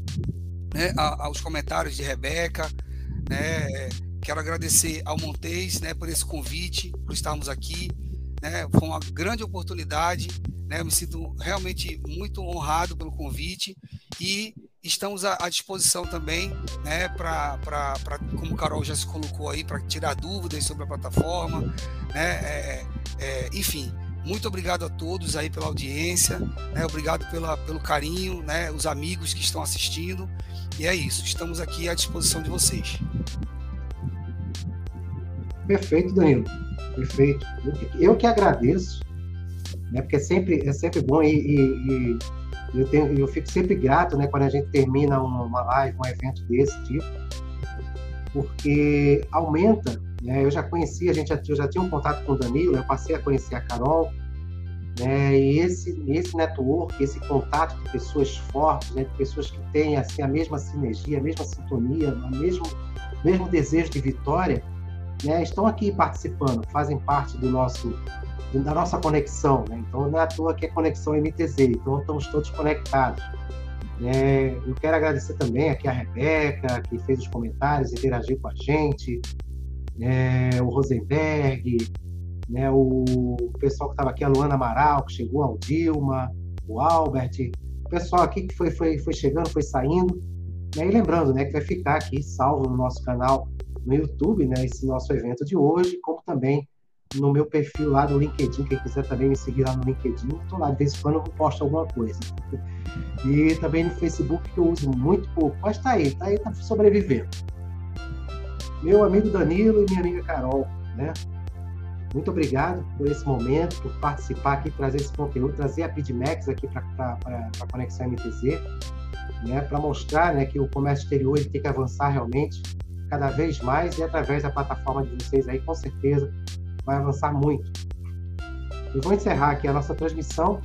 né, aos comentários de Rebeca, né, quero agradecer ao Montes né, por esse convite, por estarmos aqui. Né, foi uma grande oportunidade, né, eu me sinto realmente muito honrado pelo convite e estamos à, disposição também, né, para, como o Carol já se colocou aí, para tirar dúvidas sobre a plataforma, né, é, é, enfim. Muito obrigado a todos aí pela audiência, né, obrigado pela, pelo carinho, né, os amigos que estão assistindo. E é isso, estamos aqui à disposição de vocês. Perfeito, Danilo. Perfeito. Eu que agradeço, né, porque é sempre, é sempre bom e, e, e eu, tenho, eu fico sempre grato né, quando a gente termina uma live, um evento desse tipo, porque aumenta. Né, eu já conheci, a gente já, eu já tinha um contato com o Danilo, eu passei a conhecer a Carol, né, e esse, esse network, esse contato de pessoas fortes, né, de pessoas que têm assim, a mesma sinergia, a mesma sintonia, o mesmo, mesmo desejo de vitória, né, estão aqui participando, fazem parte do nosso da nossa conexão, né? Então não é à toa que é conexão MTZ, então estamos todos conectados. É, eu quero agradecer também aqui a Rebeca, que fez os comentários, interagiu com a gente, é, o Rosenberg, né, o pessoal que estava aqui, a Luana Amaral, que chegou, ao Dilma, o Albert, o pessoal aqui que foi, foi, foi chegando, foi saindo. Né, e lembrando né, que vai ficar aqui salvo no nosso canal no YouTube, né, esse nosso evento de hoje, como também no meu perfil lá do LinkedIn, quem quiser também me seguir lá no LinkedIn, estou lá de vez em quando eu posto alguma coisa. E também no Facebook, que eu uso muito pouco, mas está aí, está aí, está sobrevivendo. Meu amigo Danilo e minha amiga Carol, né? Muito obrigado por esse momento, por participar aqui, trazer esse conteúdo, trazer a PidMax aqui para a Conexão MTZ, né, para mostrar né, que o comércio exterior tem que avançar realmente cada vez mais e através da plataforma de vocês aí, com certeza, vai avançar muito. Eu vou encerrar aqui a nossa transmissão.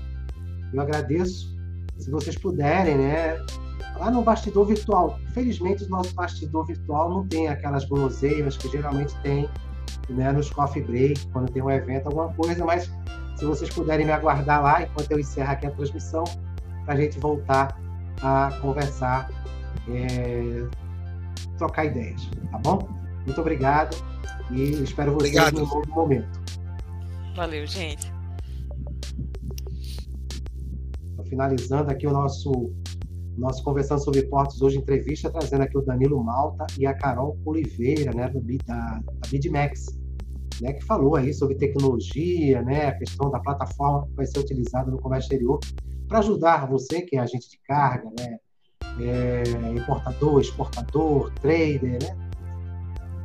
Eu agradeço. Se vocês puderem, né? Lá no bastidor virtual. Infelizmente, o nosso bastidor virtual não tem aquelas guloseimas que geralmente tem né, nos coffee break, quando tem um evento, alguma coisa, mas se vocês puderem me aguardar lá enquanto eu encerro aqui a transmissão, para a gente voltar a conversar, é, trocar ideias, tá bom? Muito obrigado. E espero vocês Obrigado. no novo momento. Valeu, gente. Finalizando aqui o nosso nosso conversando sobre portos hoje entrevista trazendo aqui o Danilo Malta e a Carol Oliveira, né, da, da BidMax, né, que falou aí sobre tecnologia, né, a questão da plataforma que vai ser utilizada no comércio exterior para ajudar você que é agente de carga, né, é, importador, exportador, trader, né,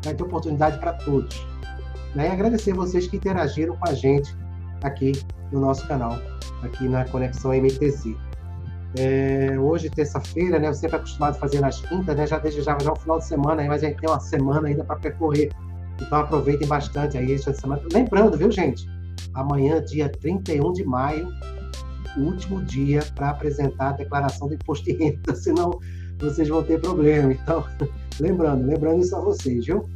vai ter oportunidade para todos. Né? E agradecer vocês que interagiram com a gente aqui no nosso canal, aqui na Conexão MTZ. É, hoje, terça-feira, né, eu sempre acostumado a fazer nas quintas, né, já desejava já o final de semana, mas a gente tem uma semana ainda para percorrer. Então aproveitem bastante aí esta semana. Lembrando, viu, gente? Amanhã, dia 31 de maio, último dia para apresentar a declaração do imposto de renda, senão vocês vão ter problema. Então, lembrando, lembrando isso a vocês, viu?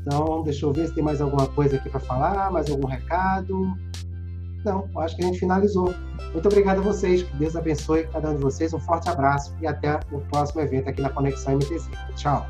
Então, deixa eu ver se tem mais alguma coisa aqui para falar, mais algum recado. Não, acho que a gente finalizou. Muito obrigado a vocês, que Deus abençoe cada um de vocês. Um forte abraço e até o próximo evento aqui na Conexão MTZ. Tchau.